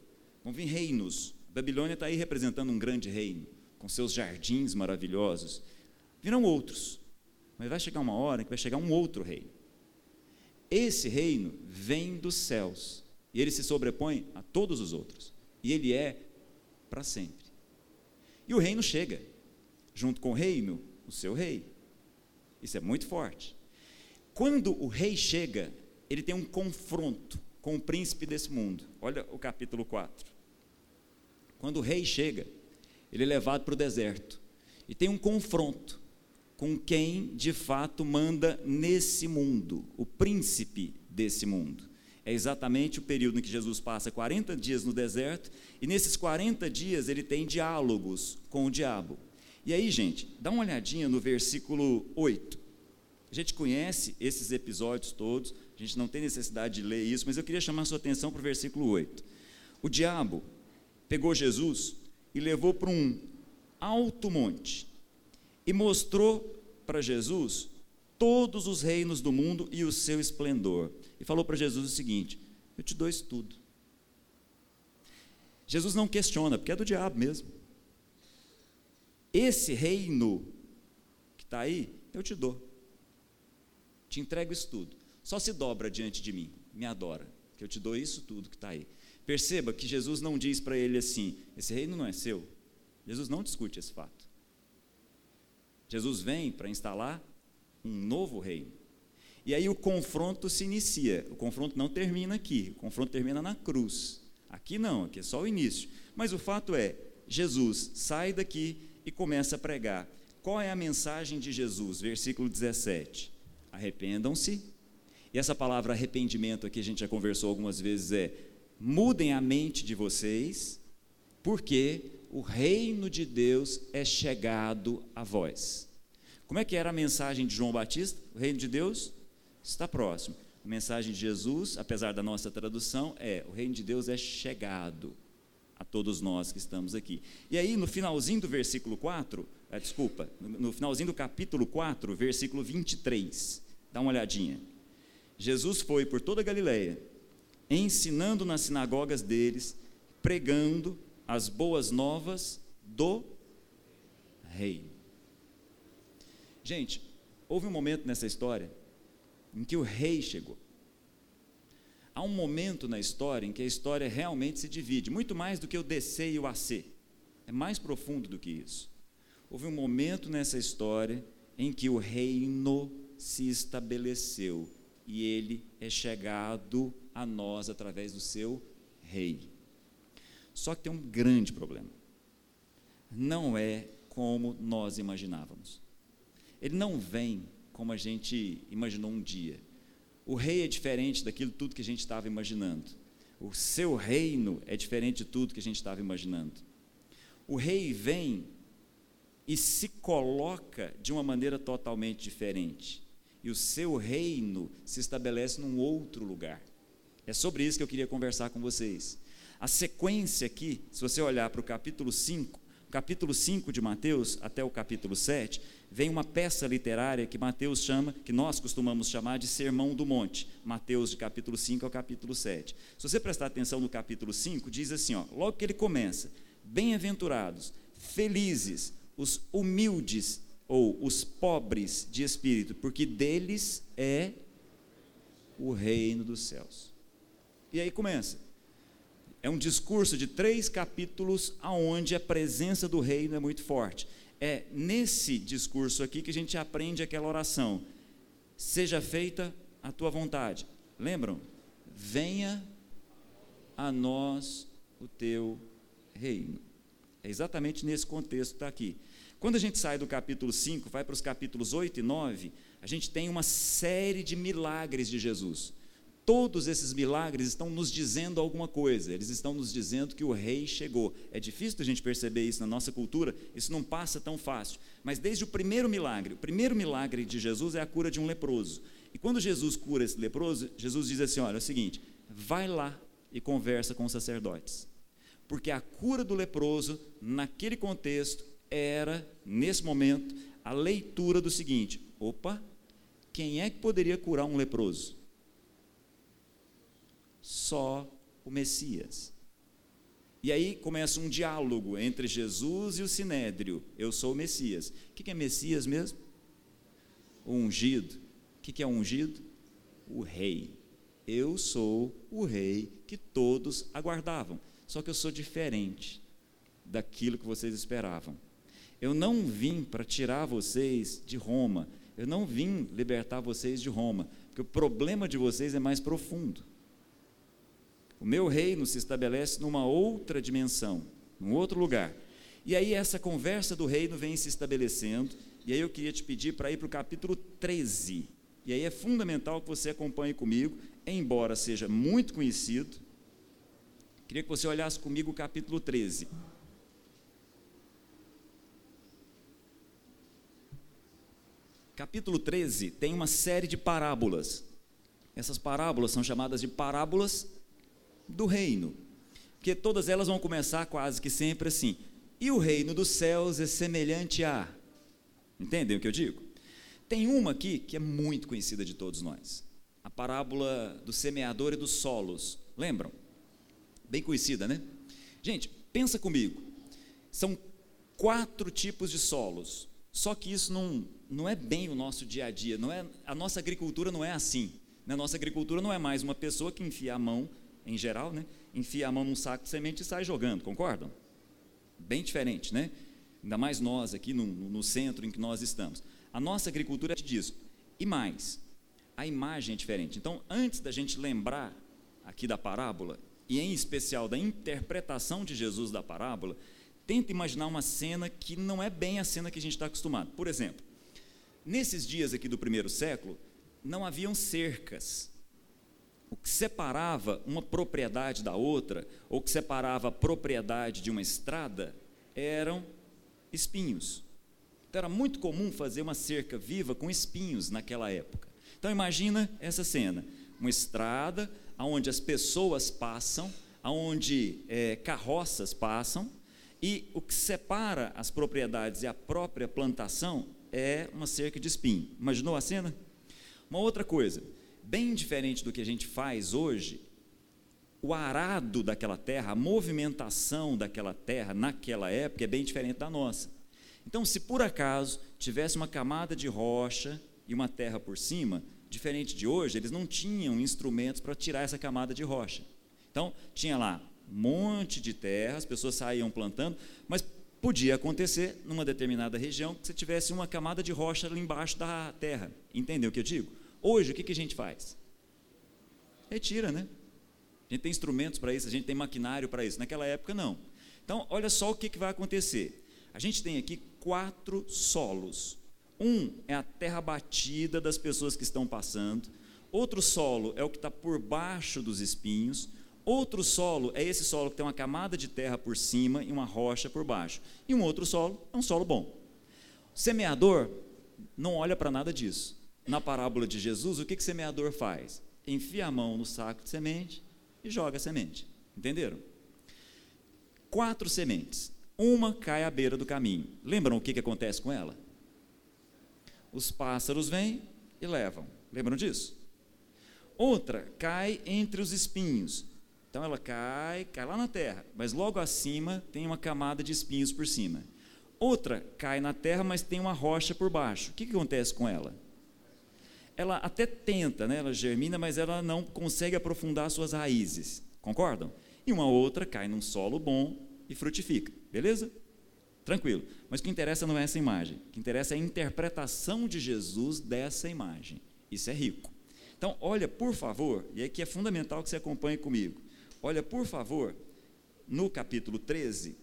Vão vir reinos. Babilônia está aí representando um grande reino, com seus jardins maravilhosos. Virão outros. Mas vai chegar uma hora que vai chegar um outro reino. Esse reino vem dos céus. E ele se sobrepõe a todos os outros. E ele é para sempre. E o reino chega. Junto com o reino, o seu rei. Isso é muito forte. Quando o rei chega, ele tem um confronto com o príncipe desse mundo. Olha o capítulo 4. Quando o rei chega, ele é levado para o deserto e tem um confronto com quem de fato manda nesse mundo, o príncipe desse mundo. É exatamente o período em que Jesus passa 40 dias no deserto, e nesses 40 dias ele tem diálogos com o diabo. E aí, gente, dá uma olhadinha no versículo 8. A gente conhece esses episódios todos, a gente não tem necessidade de ler isso, mas eu queria chamar a sua atenção para o versículo 8. O diabo pegou Jesus e levou para um alto monte e mostrou para Jesus todos os reinos do mundo e o seu esplendor. E falou para Jesus o seguinte: Eu te dou isso tudo. Jesus não questiona, porque é do diabo mesmo. Esse reino que está aí, eu te dou te entrego isso tudo. Só se dobra diante de mim, me adora, que eu te dou isso tudo que está aí. Perceba que Jesus não diz para ele assim: esse reino não é seu. Jesus não discute esse fato. Jesus vem para instalar um novo reino. E aí o confronto se inicia. O confronto não termina aqui, o confronto termina na cruz. Aqui não, aqui é só o início. Mas o fato é, Jesus sai daqui e começa a pregar. Qual é a mensagem de Jesus? Versículo 17 arrependam-se. E essa palavra arrependimento aqui a gente já conversou algumas vezes é mudem a mente de vocês, porque o reino de Deus é chegado a vós. Como é que era a mensagem de João Batista? O reino de Deus está próximo. A mensagem de Jesus, apesar da nossa tradução, é: o reino de Deus é chegado a todos nós que estamos aqui. E aí, no finalzinho do versículo 4, ah, desculpa, no finalzinho do capítulo 4, versículo 23. Dá uma olhadinha. Jesus foi por toda a Galileia, ensinando nas sinagogas deles, pregando as boas novas do rei. Gente, houve um momento nessa história em que o rei chegou. Há um momento na história em que a história realmente se divide, muito mais do que o DC e o AC. É mais profundo do que isso houve um momento nessa história em que o reino se estabeleceu e ele é chegado a nós através do seu rei. Só que tem um grande problema. Não é como nós imaginávamos. Ele não vem como a gente imaginou um dia. O rei é diferente daquilo tudo que a gente estava imaginando. O seu reino é diferente de tudo que a gente estava imaginando. O rei vem e se coloca de uma maneira totalmente diferente. E o seu reino se estabelece num outro lugar. É sobre isso que eu queria conversar com vocês. A sequência aqui, se você olhar para o capítulo 5, capítulo 5 de Mateus até o capítulo 7, vem uma peça literária que Mateus chama, que nós costumamos chamar de Sermão do Monte. Mateus de capítulo 5 ao capítulo 7. Se você prestar atenção no capítulo 5, diz assim, ó, logo que ele começa: Bem-aventurados, felizes, os humildes ou os pobres de espírito, porque deles é o reino dos céus. E aí começa. É um discurso de três capítulos aonde a presença do reino é muito forte. É nesse discurso aqui que a gente aprende aquela oração: Seja feita a tua vontade. Lembram? Venha a nós o teu reino. É exatamente nesse contexto que está aqui. Quando a gente sai do capítulo 5, vai para os capítulos 8 e 9, a gente tem uma série de milagres de Jesus. Todos esses milagres estão nos dizendo alguma coisa, eles estão nos dizendo que o rei chegou. É difícil a gente perceber isso na nossa cultura, isso não passa tão fácil. Mas desde o primeiro milagre, o primeiro milagre de Jesus é a cura de um leproso. E quando Jesus cura esse leproso, Jesus diz assim: olha, é o seguinte, vai lá e conversa com os sacerdotes. Porque a cura do leproso, naquele contexto, era, nesse momento, a leitura do seguinte: opa, quem é que poderia curar um leproso? Só o Messias. E aí começa um diálogo entre Jesus e o Sinédrio. Eu sou o Messias. O que é Messias mesmo? O ungido. O que é ungido? O rei. Eu sou o rei que todos aguardavam. Só que eu sou diferente daquilo que vocês esperavam. Eu não vim para tirar vocês de Roma. Eu não vim libertar vocês de Roma. Porque o problema de vocês é mais profundo. O meu reino se estabelece numa outra dimensão, num outro lugar. E aí essa conversa do reino vem se estabelecendo, e aí eu queria te pedir para ir para o capítulo 13. E aí é fundamental que você acompanhe comigo, embora seja muito conhecido. Queria que você olhasse comigo o capítulo 13. Capítulo 13 tem uma série de parábolas. Essas parábolas são chamadas de parábolas do reino. Porque todas elas vão começar quase que sempre assim. E o reino dos céus é semelhante a. Entendem o que eu digo? Tem uma aqui que é muito conhecida de todos nós. A parábola do semeador e dos solos. Lembram? Bem conhecida, né? Gente, pensa comigo. São quatro tipos de solos. Só que isso não, não é bem o nosso dia a dia. Não é, a nossa agricultura não é assim. Na nossa agricultura não é mais uma pessoa que enfia a mão em geral, né? enfia a mão num saco de semente e sai jogando, concordam? Bem diferente, né? Ainda mais nós aqui no, no centro em que nós estamos. A nossa agricultura é disso. E mais, a imagem é diferente. Então, antes da gente lembrar aqui da parábola, e em especial da interpretação de Jesus da parábola, tenta imaginar uma cena que não é bem a cena que a gente está acostumado. Por exemplo, nesses dias aqui do primeiro século, não haviam cercas o que separava uma propriedade da outra, ou que separava a propriedade de uma estrada, eram espinhos. Então era muito comum fazer uma cerca viva com espinhos naquela época. Então imagina essa cena: uma estrada onde as pessoas passam, onde é, carroças passam, e o que separa as propriedades e a própria plantação é uma cerca de espinho. Imaginou a cena? Uma outra coisa, bem diferente do que a gente faz hoje, o arado daquela terra, a movimentação daquela terra naquela época é bem diferente da nossa. Então, se por acaso tivesse uma camada de rocha e uma terra por cima, diferente de hoje, eles não tinham instrumentos para tirar essa camada de rocha. Então, tinha lá um monte de terra, as pessoas saíam plantando, mas podia acontecer numa determinada região que você tivesse uma camada de rocha ali embaixo da terra. Entendeu o que eu digo? Hoje, o que, que a gente faz? Retira, né? A gente tem instrumentos para isso, a gente tem maquinário para isso. Naquela época, não. Então, olha só o que, que vai acontecer. A gente tem aqui quatro solos. Um é a terra batida das pessoas que estão passando. Outro solo é o que está por baixo dos espinhos. Outro solo é esse solo que tem uma camada de terra por cima e uma rocha por baixo. E um outro solo é um solo bom. O semeador não olha para nada disso na parábola de Jesus, o que, que semeador faz? Enfia a mão no saco de semente e joga a semente. Entenderam? Quatro sementes. Uma cai à beira do caminho. Lembram o que, que acontece com ela? Os pássaros vêm e levam. Lembram disso? Outra cai entre os espinhos. Então ela cai, cai lá na terra, mas logo acima tem uma camada de espinhos por cima. Outra cai na terra, mas tem uma rocha por baixo. O que, que acontece com ela? ela até tenta, né? ela germina, mas ela não consegue aprofundar suas raízes. Concordam? E uma outra cai num solo bom e frutifica. Beleza? Tranquilo. Mas o que interessa não é essa imagem. O que interessa é a interpretação de Jesus dessa imagem. Isso é rico. Então, olha, por favor, e aqui é fundamental que você acompanhe comigo. Olha, por favor, no capítulo 13,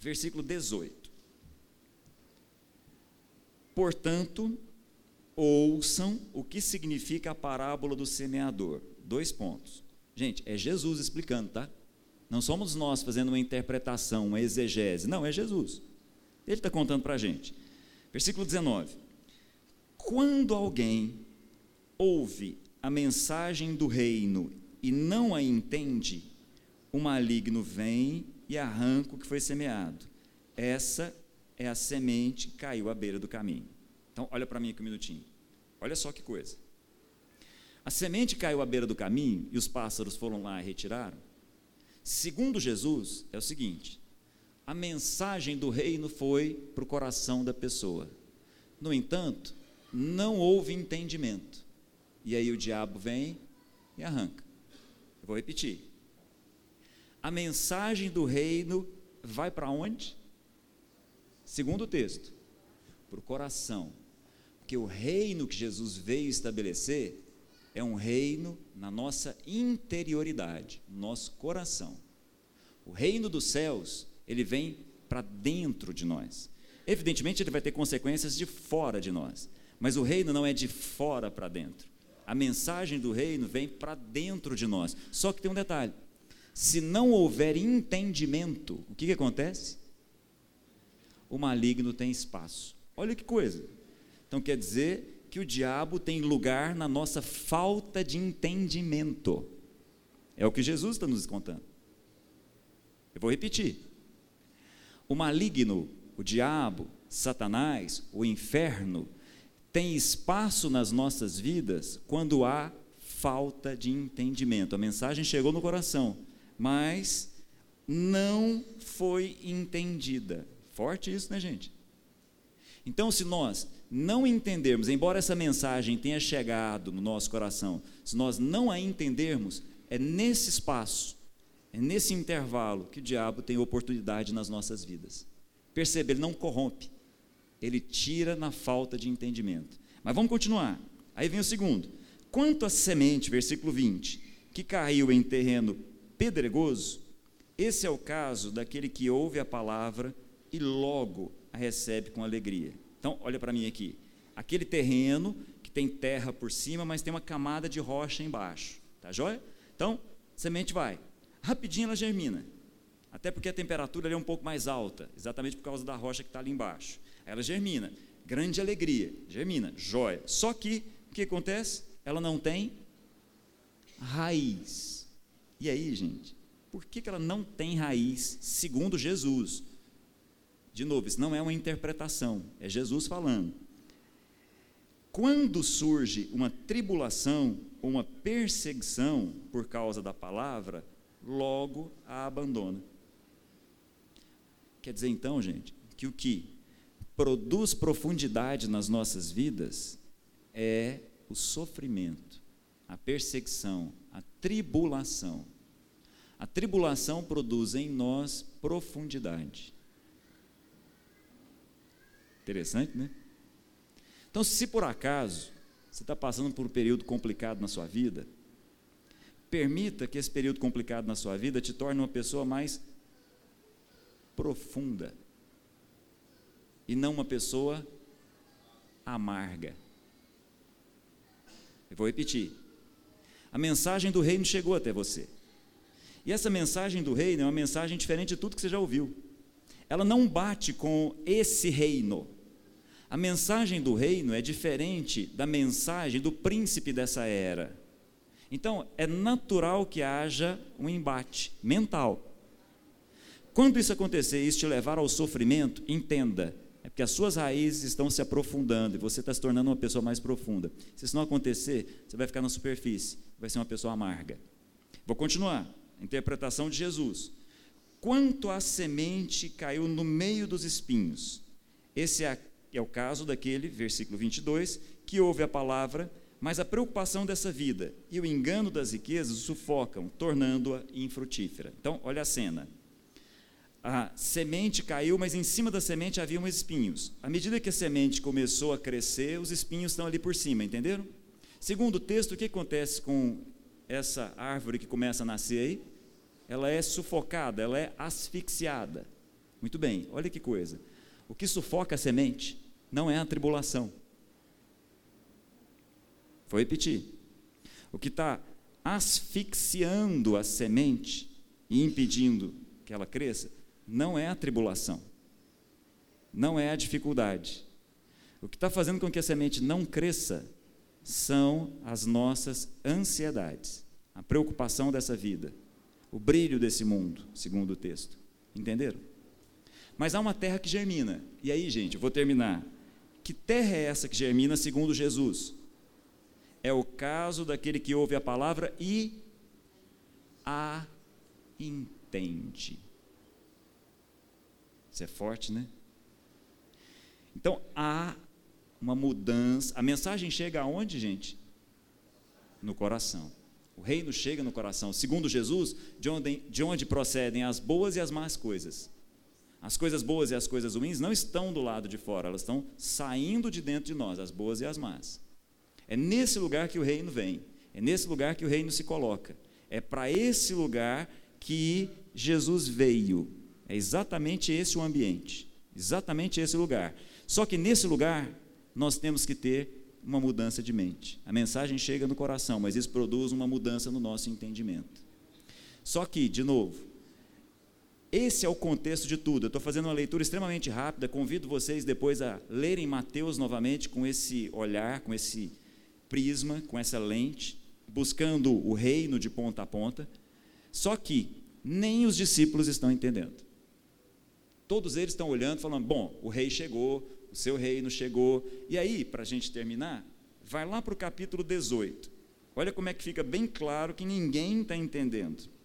versículo 18. Portanto, ouçam o que significa a parábola do semeador. Dois pontos. Gente, é Jesus explicando, tá? Não somos nós fazendo uma interpretação, uma exegese. Não, é Jesus. Ele está contando para a gente. Versículo 19. Quando alguém ouve a mensagem do reino e não a entende, o maligno vem e arranca o que foi semeado. Essa é a semente que caiu à beira do caminho. Então, olha para mim aqui um minutinho. Olha só que coisa. A semente caiu à beira do caminho e os pássaros foram lá e retiraram. Segundo Jesus, é o seguinte: a mensagem do reino foi para o coração da pessoa. No entanto, não houve entendimento. E aí o diabo vem e arranca. Vou repetir. A mensagem do reino vai para onde? Segundo o texto, para o coração. Porque o reino que Jesus veio estabelecer é um reino na nossa interioridade, no nosso coração. O reino dos céus, ele vem para dentro de nós. Evidentemente, ele vai ter consequências de fora de nós, mas o reino não é de fora para dentro. A mensagem do reino vem para dentro de nós. Só que tem um detalhe: se não houver entendimento, o que, que acontece? O maligno tem espaço. Olha que coisa. Então quer dizer que o diabo tem lugar na nossa falta de entendimento. É o que Jesus está nos contando. Eu vou repetir. O maligno, o diabo, Satanás, o inferno, tem espaço nas nossas vidas quando há falta de entendimento. A mensagem chegou no coração, mas não foi entendida. Forte isso, né, gente? Então, se nós não entendermos, embora essa mensagem tenha chegado no nosso coração, se nós não a entendermos, é nesse espaço, é nesse intervalo que o diabo tem oportunidade nas nossas vidas. Percebe, ele não corrompe, ele tira na falta de entendimento. Mas vamos continuar. Aí vem o segundo. Quanto à semente, versículo 20, que caiu em terreno pedregoso, esse é o caso daquele que ouve a palavra e logo a recebe com alegria. Então, olha para mim aqui. Aquele terreno que tem terra por cima, mas tem uma camada de rocha embaixo. Tá joia? Então, semente vai. Rapidinho ela germina. Até porque a temperatura é um pouco mais alta, exatamente por causa da rocha que está ali embaixo. Ela germina. Grande alegria. Germina. Joia. Só que, o que acontece? Ela não tem raiz. E aí, gente? Por que, que ela não tem raiz, segundo Jesus? De novo, isso não é uma interpretação, é Jesus falando. Quando surge uma tribulação uma perseguição por causa da palavra, logo a abandona. Quer dizer então, gente, que o que produz profundidade nas nossas vidas é o sofrimento, a perseguição, a tribulação. A tribulação produz em nós profundidade. Interessante, né? Então, se por acaso você está passando por um período complicado na sua vida, permita que esse período complicado na sua vida te torne uma pessoa mais profunda e não uma pessoa amarga. Eu vou repetir. A mensagem do reino chegou até você. E essa mensagem do reino é uma mensagem diferente de tudo que você já ouviu. Ela não bate com esse reino. A mensagem do reino é diferente da mensagem do príncipe dessa era. Então, é natural que haja um embate mental. Quando isso acontecer e isso te levar ao sofrimento, entenda, é porque as suas raízes estão se aprofundando e você está se tornando uma pessoa mais profunda. Se isso não acontecer, você vai ficar na superfície, vai ser uma pessoa amarga. Vou continuar. Interpretação de Jesus. Quanto a semente caiu no meio dos espinhos, esse é é o caso daquele, versículo 22, que ouve a palavra, mas a preocupação dessa vida e o engano das riquezas o sufocam, tornando-a infrutífera. Então, olha a cena. A semente caiu, mas em cima da semente haviam espinhos. À medida que a semente começou a crescer, os espinhos estão ali por cima, entenderam? Segundo o texto, o que acontece com essa árvore que começa a nascer aí? Ela é sufocada, ela é asfixiada. Muito bem, olha que coisa. O que sufoca a semente não é a tribulação. Vou repetir. O que está asfixiando a semente e impedindo que ela cresça não é a tribulação, não é a dificuldade. O que está fazendo com que a semente não cresça são as nossas ansiedades, a preocupação dessa vida, o brilho desse mundo, segundo o texto. Entenderam? Mas há uma terra que germina. E aí, gente, eu vou terminar. Que terra é essa que germina segundo Jesus? É o caso daquele que ouve a palavra e a entende. Isso é forte, né? Então há uma mudança. A mensagem chega aonde, gente? No coração. O reino chega no coração. Segundo Jesus, de onde, de onde procedem as boas e as más coisas. As coisas boas e as coisas ruins não estão do lado de fora, elas estão saindo de dentro de nós, as boas e as más. É nesse lugar que o reino vem, é nesse lugar que o reino se coloca. É para esse lugar que Jesus veio. É exatamente esse o ambiente, exatamente esse lugar. Só que nesse lugar nós temos que ter uma mudança de mente. A mensagem chega no coração, mas isso produz uma mudança no nosso entendimento. Só que, de novo, esse é o contexto de tudo. Eu estou fazendo uma leitura extremamente rápida. Convido vocês depois a lerem Mateus novamente com esse olhar, com esse prisma, com essa lente, buscando o reino de ponta a ponta. Só que nem os discípulos estão entendendo. Todos eles estão olhando, falando: bom, o rei chegou, o seu reino chegou. E aí, para a gente terminar, vai lá para o capítulo 18. Olha como é que fica bem claro que ninguém está entendendo.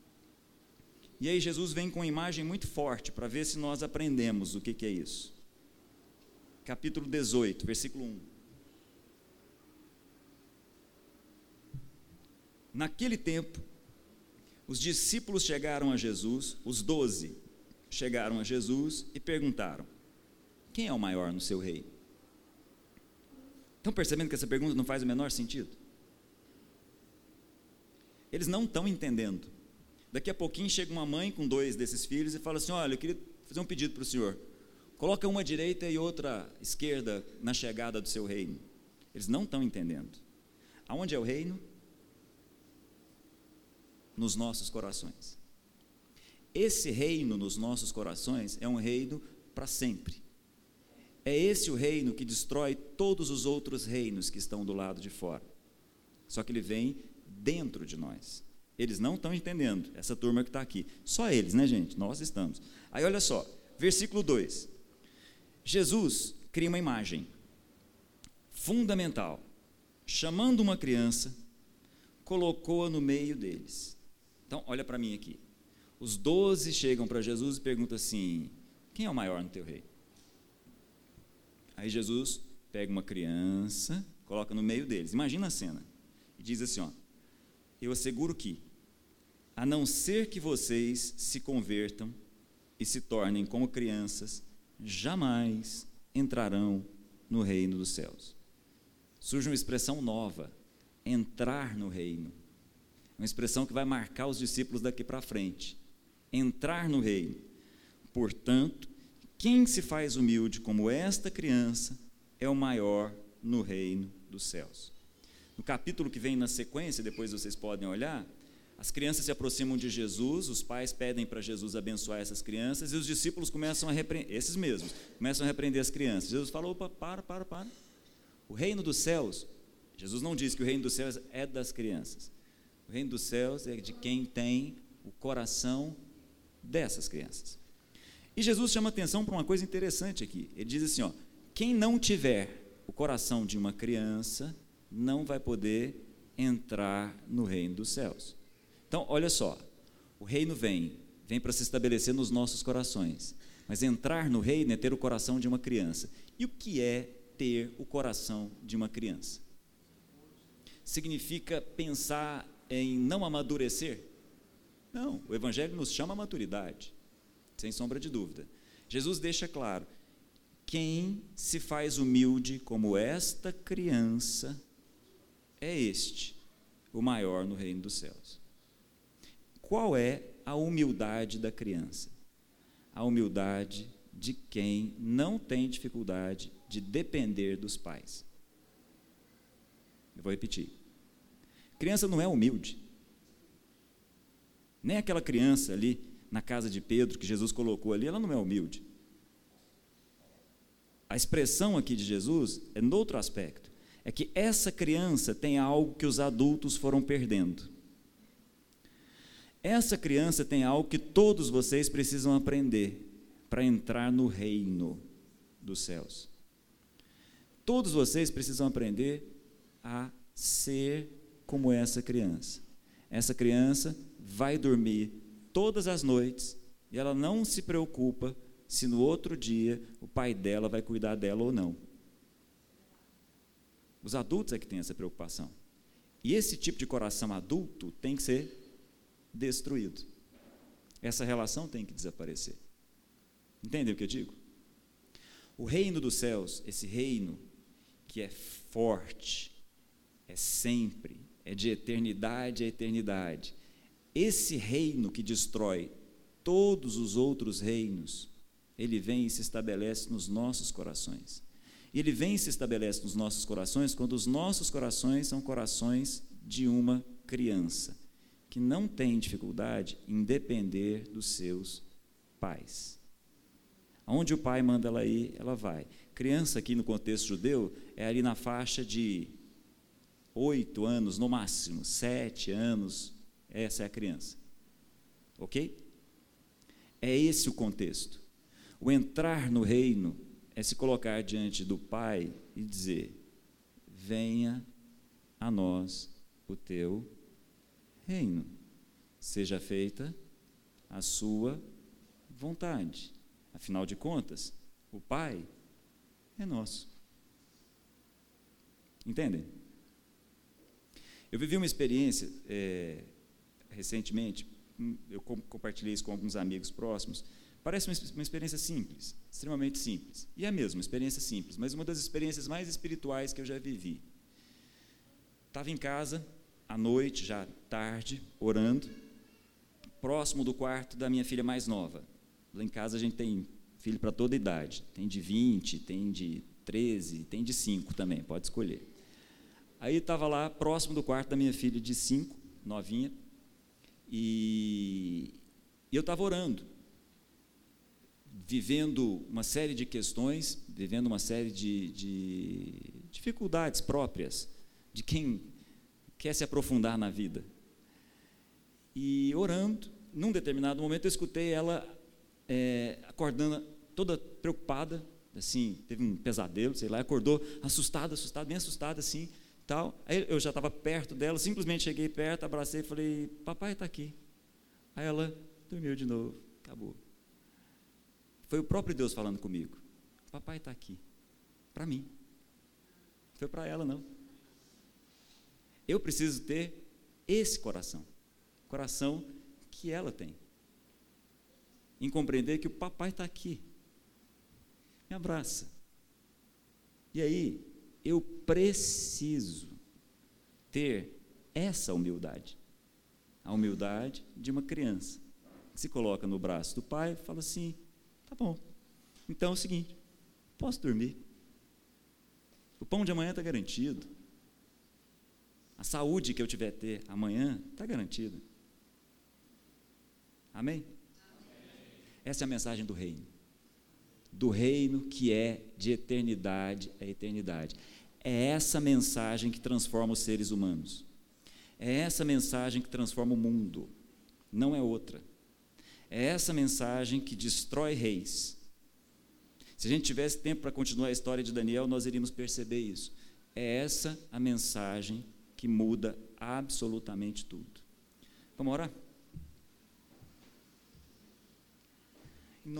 E aí Jesus vem com uma imagem muito forte para ver se nós aprendemos o que, que é isso. Capítulo 18, versículo 1. Naquele tempo, os discípulos chegaram a Jesus, os doze chegaram a Jesus e perguntaram: Quem é o maior no seu reino? Estão percebendo que essa pergunta não faz o menor sentido? Eles não estão entendendo. Daqui a pouquinho chega uma mãe com dois desses filhos e fala assim: Olha, eu queria fazer um pedido para o senhor. Coloca uma direita e outra esquerda na chegada do seu reino. Eles não estão entendendo. Aonde é o reino? Nos nossos corações. Esse reino nos nossos corações é um reino para sempre. É esse o reino que destrói todos os outros reinos que estão do lado de fora. Só que ele vem dentro de nós. Eles não estão entendendo, essa turma que está aqui. Só eles, né, gente? Nós estamos. Aí olha só, versículo 2. Jesus cria uma imagem fundamental. Chamando uma criança, colocou-a no meio deles. Então, olha para mim aqui. Os doze chegam para Jesus e perguntam assim: quem é o maior no teu reino? Aí Jesus pega uma criança, coloca no meio deles. Imagina a cena. E diz assim: ó, eu asseguro que, a não ser que vocês se convertam e se tornem como crianças, jamais entrarão no reino dos céus. Surge uma expressão nova, entrar no reino. Uma expressão que vai marcar os discípulos daqui para frente. Entrar no reino. Portanto, quem se faz humilde como esta criança é o maior no reino dos céus. No capítulo que vem na sequência, depois vocês podem olhar, as crianças se aproximam de Jesus, os pais pedem para Jesus abençoar essas crianças e os discípulos começam a repreender, esses mesmos, começam a repreender as crianças. Jesus falou: opa, para, para, para. O reino dos céus, Jesus não diz que o reino dos céus é das crianças. O reino dos céus é de quem tem o coração dessas crianças. E Jesus chama atenção para uma coisa interessante aqui. Ele diz assim: ó, quem não tiver o coração de uma criança não vai poder entrar no reino dos céus. Então, olha só, o reino vem, vem para se estabelecer nos nossos corações. Mas entrar no reino é ter o coração de uma criança. E o que é ter o coração de uma criança? Significa pensar em não amadurecer? Não, o Evangelho nos chama a maturidade, sem sombra de dúvida. Jesus deixa claro: quem se faz humilde como esta criança é este, o maior no reino dos céus. Qual é a humildade da criança? A humildade de quem não tem dificuldade de depender dos pais. Eu vou repetir. Criança não é humilde. Nem aquela criança ali na casa de Pedro que Jesus colocou ali, ela não é humilde. A expressão aqui de Jesus é no outro aspecto é que essa criança tem algo que os adultos foram perdendo. Essa criança tem algo que todos vocês precisam aprender para entrar no reino dos céus. Todos vocês precisam aprender a ser como essa criança. Essa criança vai dormir todas as noites e ela não se preocupa se no outro dia o pai dela vai cuidar dela ou não. Os adultos é que têm essa preocupação. E esse tipo de coração adulto tem que ser destruído. Essa relação tem que desaparecer. Entendem o que eu digo? O reino dos céus, esse reino que é forte, é sempre, é de eternidade a eternidade. Esse reino que destrói todos os outros reinos, ele vem e se estabelece nos nossos corações. E ele vem e se estabelece nos nossos corações quando os nossos corações são corações de uma criança, que não tem dificuldade em depender dos seus pais. Aonde o pai manda ela ir, ela vai. Criança aqui no contexto judeu é ali na faixa de oito anos, no máximo, sete anos, essa é a criança. Ok? É esse o contexto. O entrar no reino é se colocar diante do Pai e dizer: Venha a nós o teu reino, seja feita a sua vontade. Afinal de contas, o Pai é nosso. Entendem? Eu vivi uma experiência é, recentemente, hum, eu compartilhei isso com alguns amigos próximos. Parece uma, uma experiência simples, extremamente simples. E é mesmo, uma experiência simples, mas uma das experiências mais espirituais que eu já vivi. Estava em casa, à noite, já tarde, orando, próximo do quarto da minha filha mais nova. Lá em casa a gente tem filho para toda idade. Tem de 20, tem de 13, tem de 5 também, pode escolher. Aí estava lá, próximo do quarto da minha filha de 5, novinha, e, eu estava orando, vivendo uma série de questões, vivendo uma série de, de dificuldades próprias de quem quer se aprofundar na vida. E orando, num determinado momento eu escutei ela é, acordando toda preocupada, assim, teve um pesadelo, sei lá, acordou assustada, assustada, bem assustada assim, tal. Aí eu já estava perto dela, simplesmente cheguei perto, abracei e falei: "Papai está aqui". Aí ela dormiu de novo, acabou. Foi o próprio Deus falando comigo. Papai está aqui, para mim. Não foi para ela não. Eu preciso ter esse coração, coração que ela tem, em compreender que o papai está aqui. Me abraça. E aí, eu preciso ter essa humildade. A humildade de uma criança. Que se coloca no braço do pai e fala assim: tá bom. Então é o seguinte: posso dormir. O pão de amanhã está garantido. A saúde que eu tiver ter amanhã está garantida. Amém? Amém? Essa é a mensagem do reino do reino que é de eternidade a eternidade. É essa mensagem que transforma os seres humanos. É essa mensagem que transforma o mundo, não é outra. É essa mensagem que destrói reis. Se a gente tivesse tempo para continuar a história de Daniel, nós iríamos perceber isso. É essa a mensagem que muda absolutamente tudo. Vamos orar?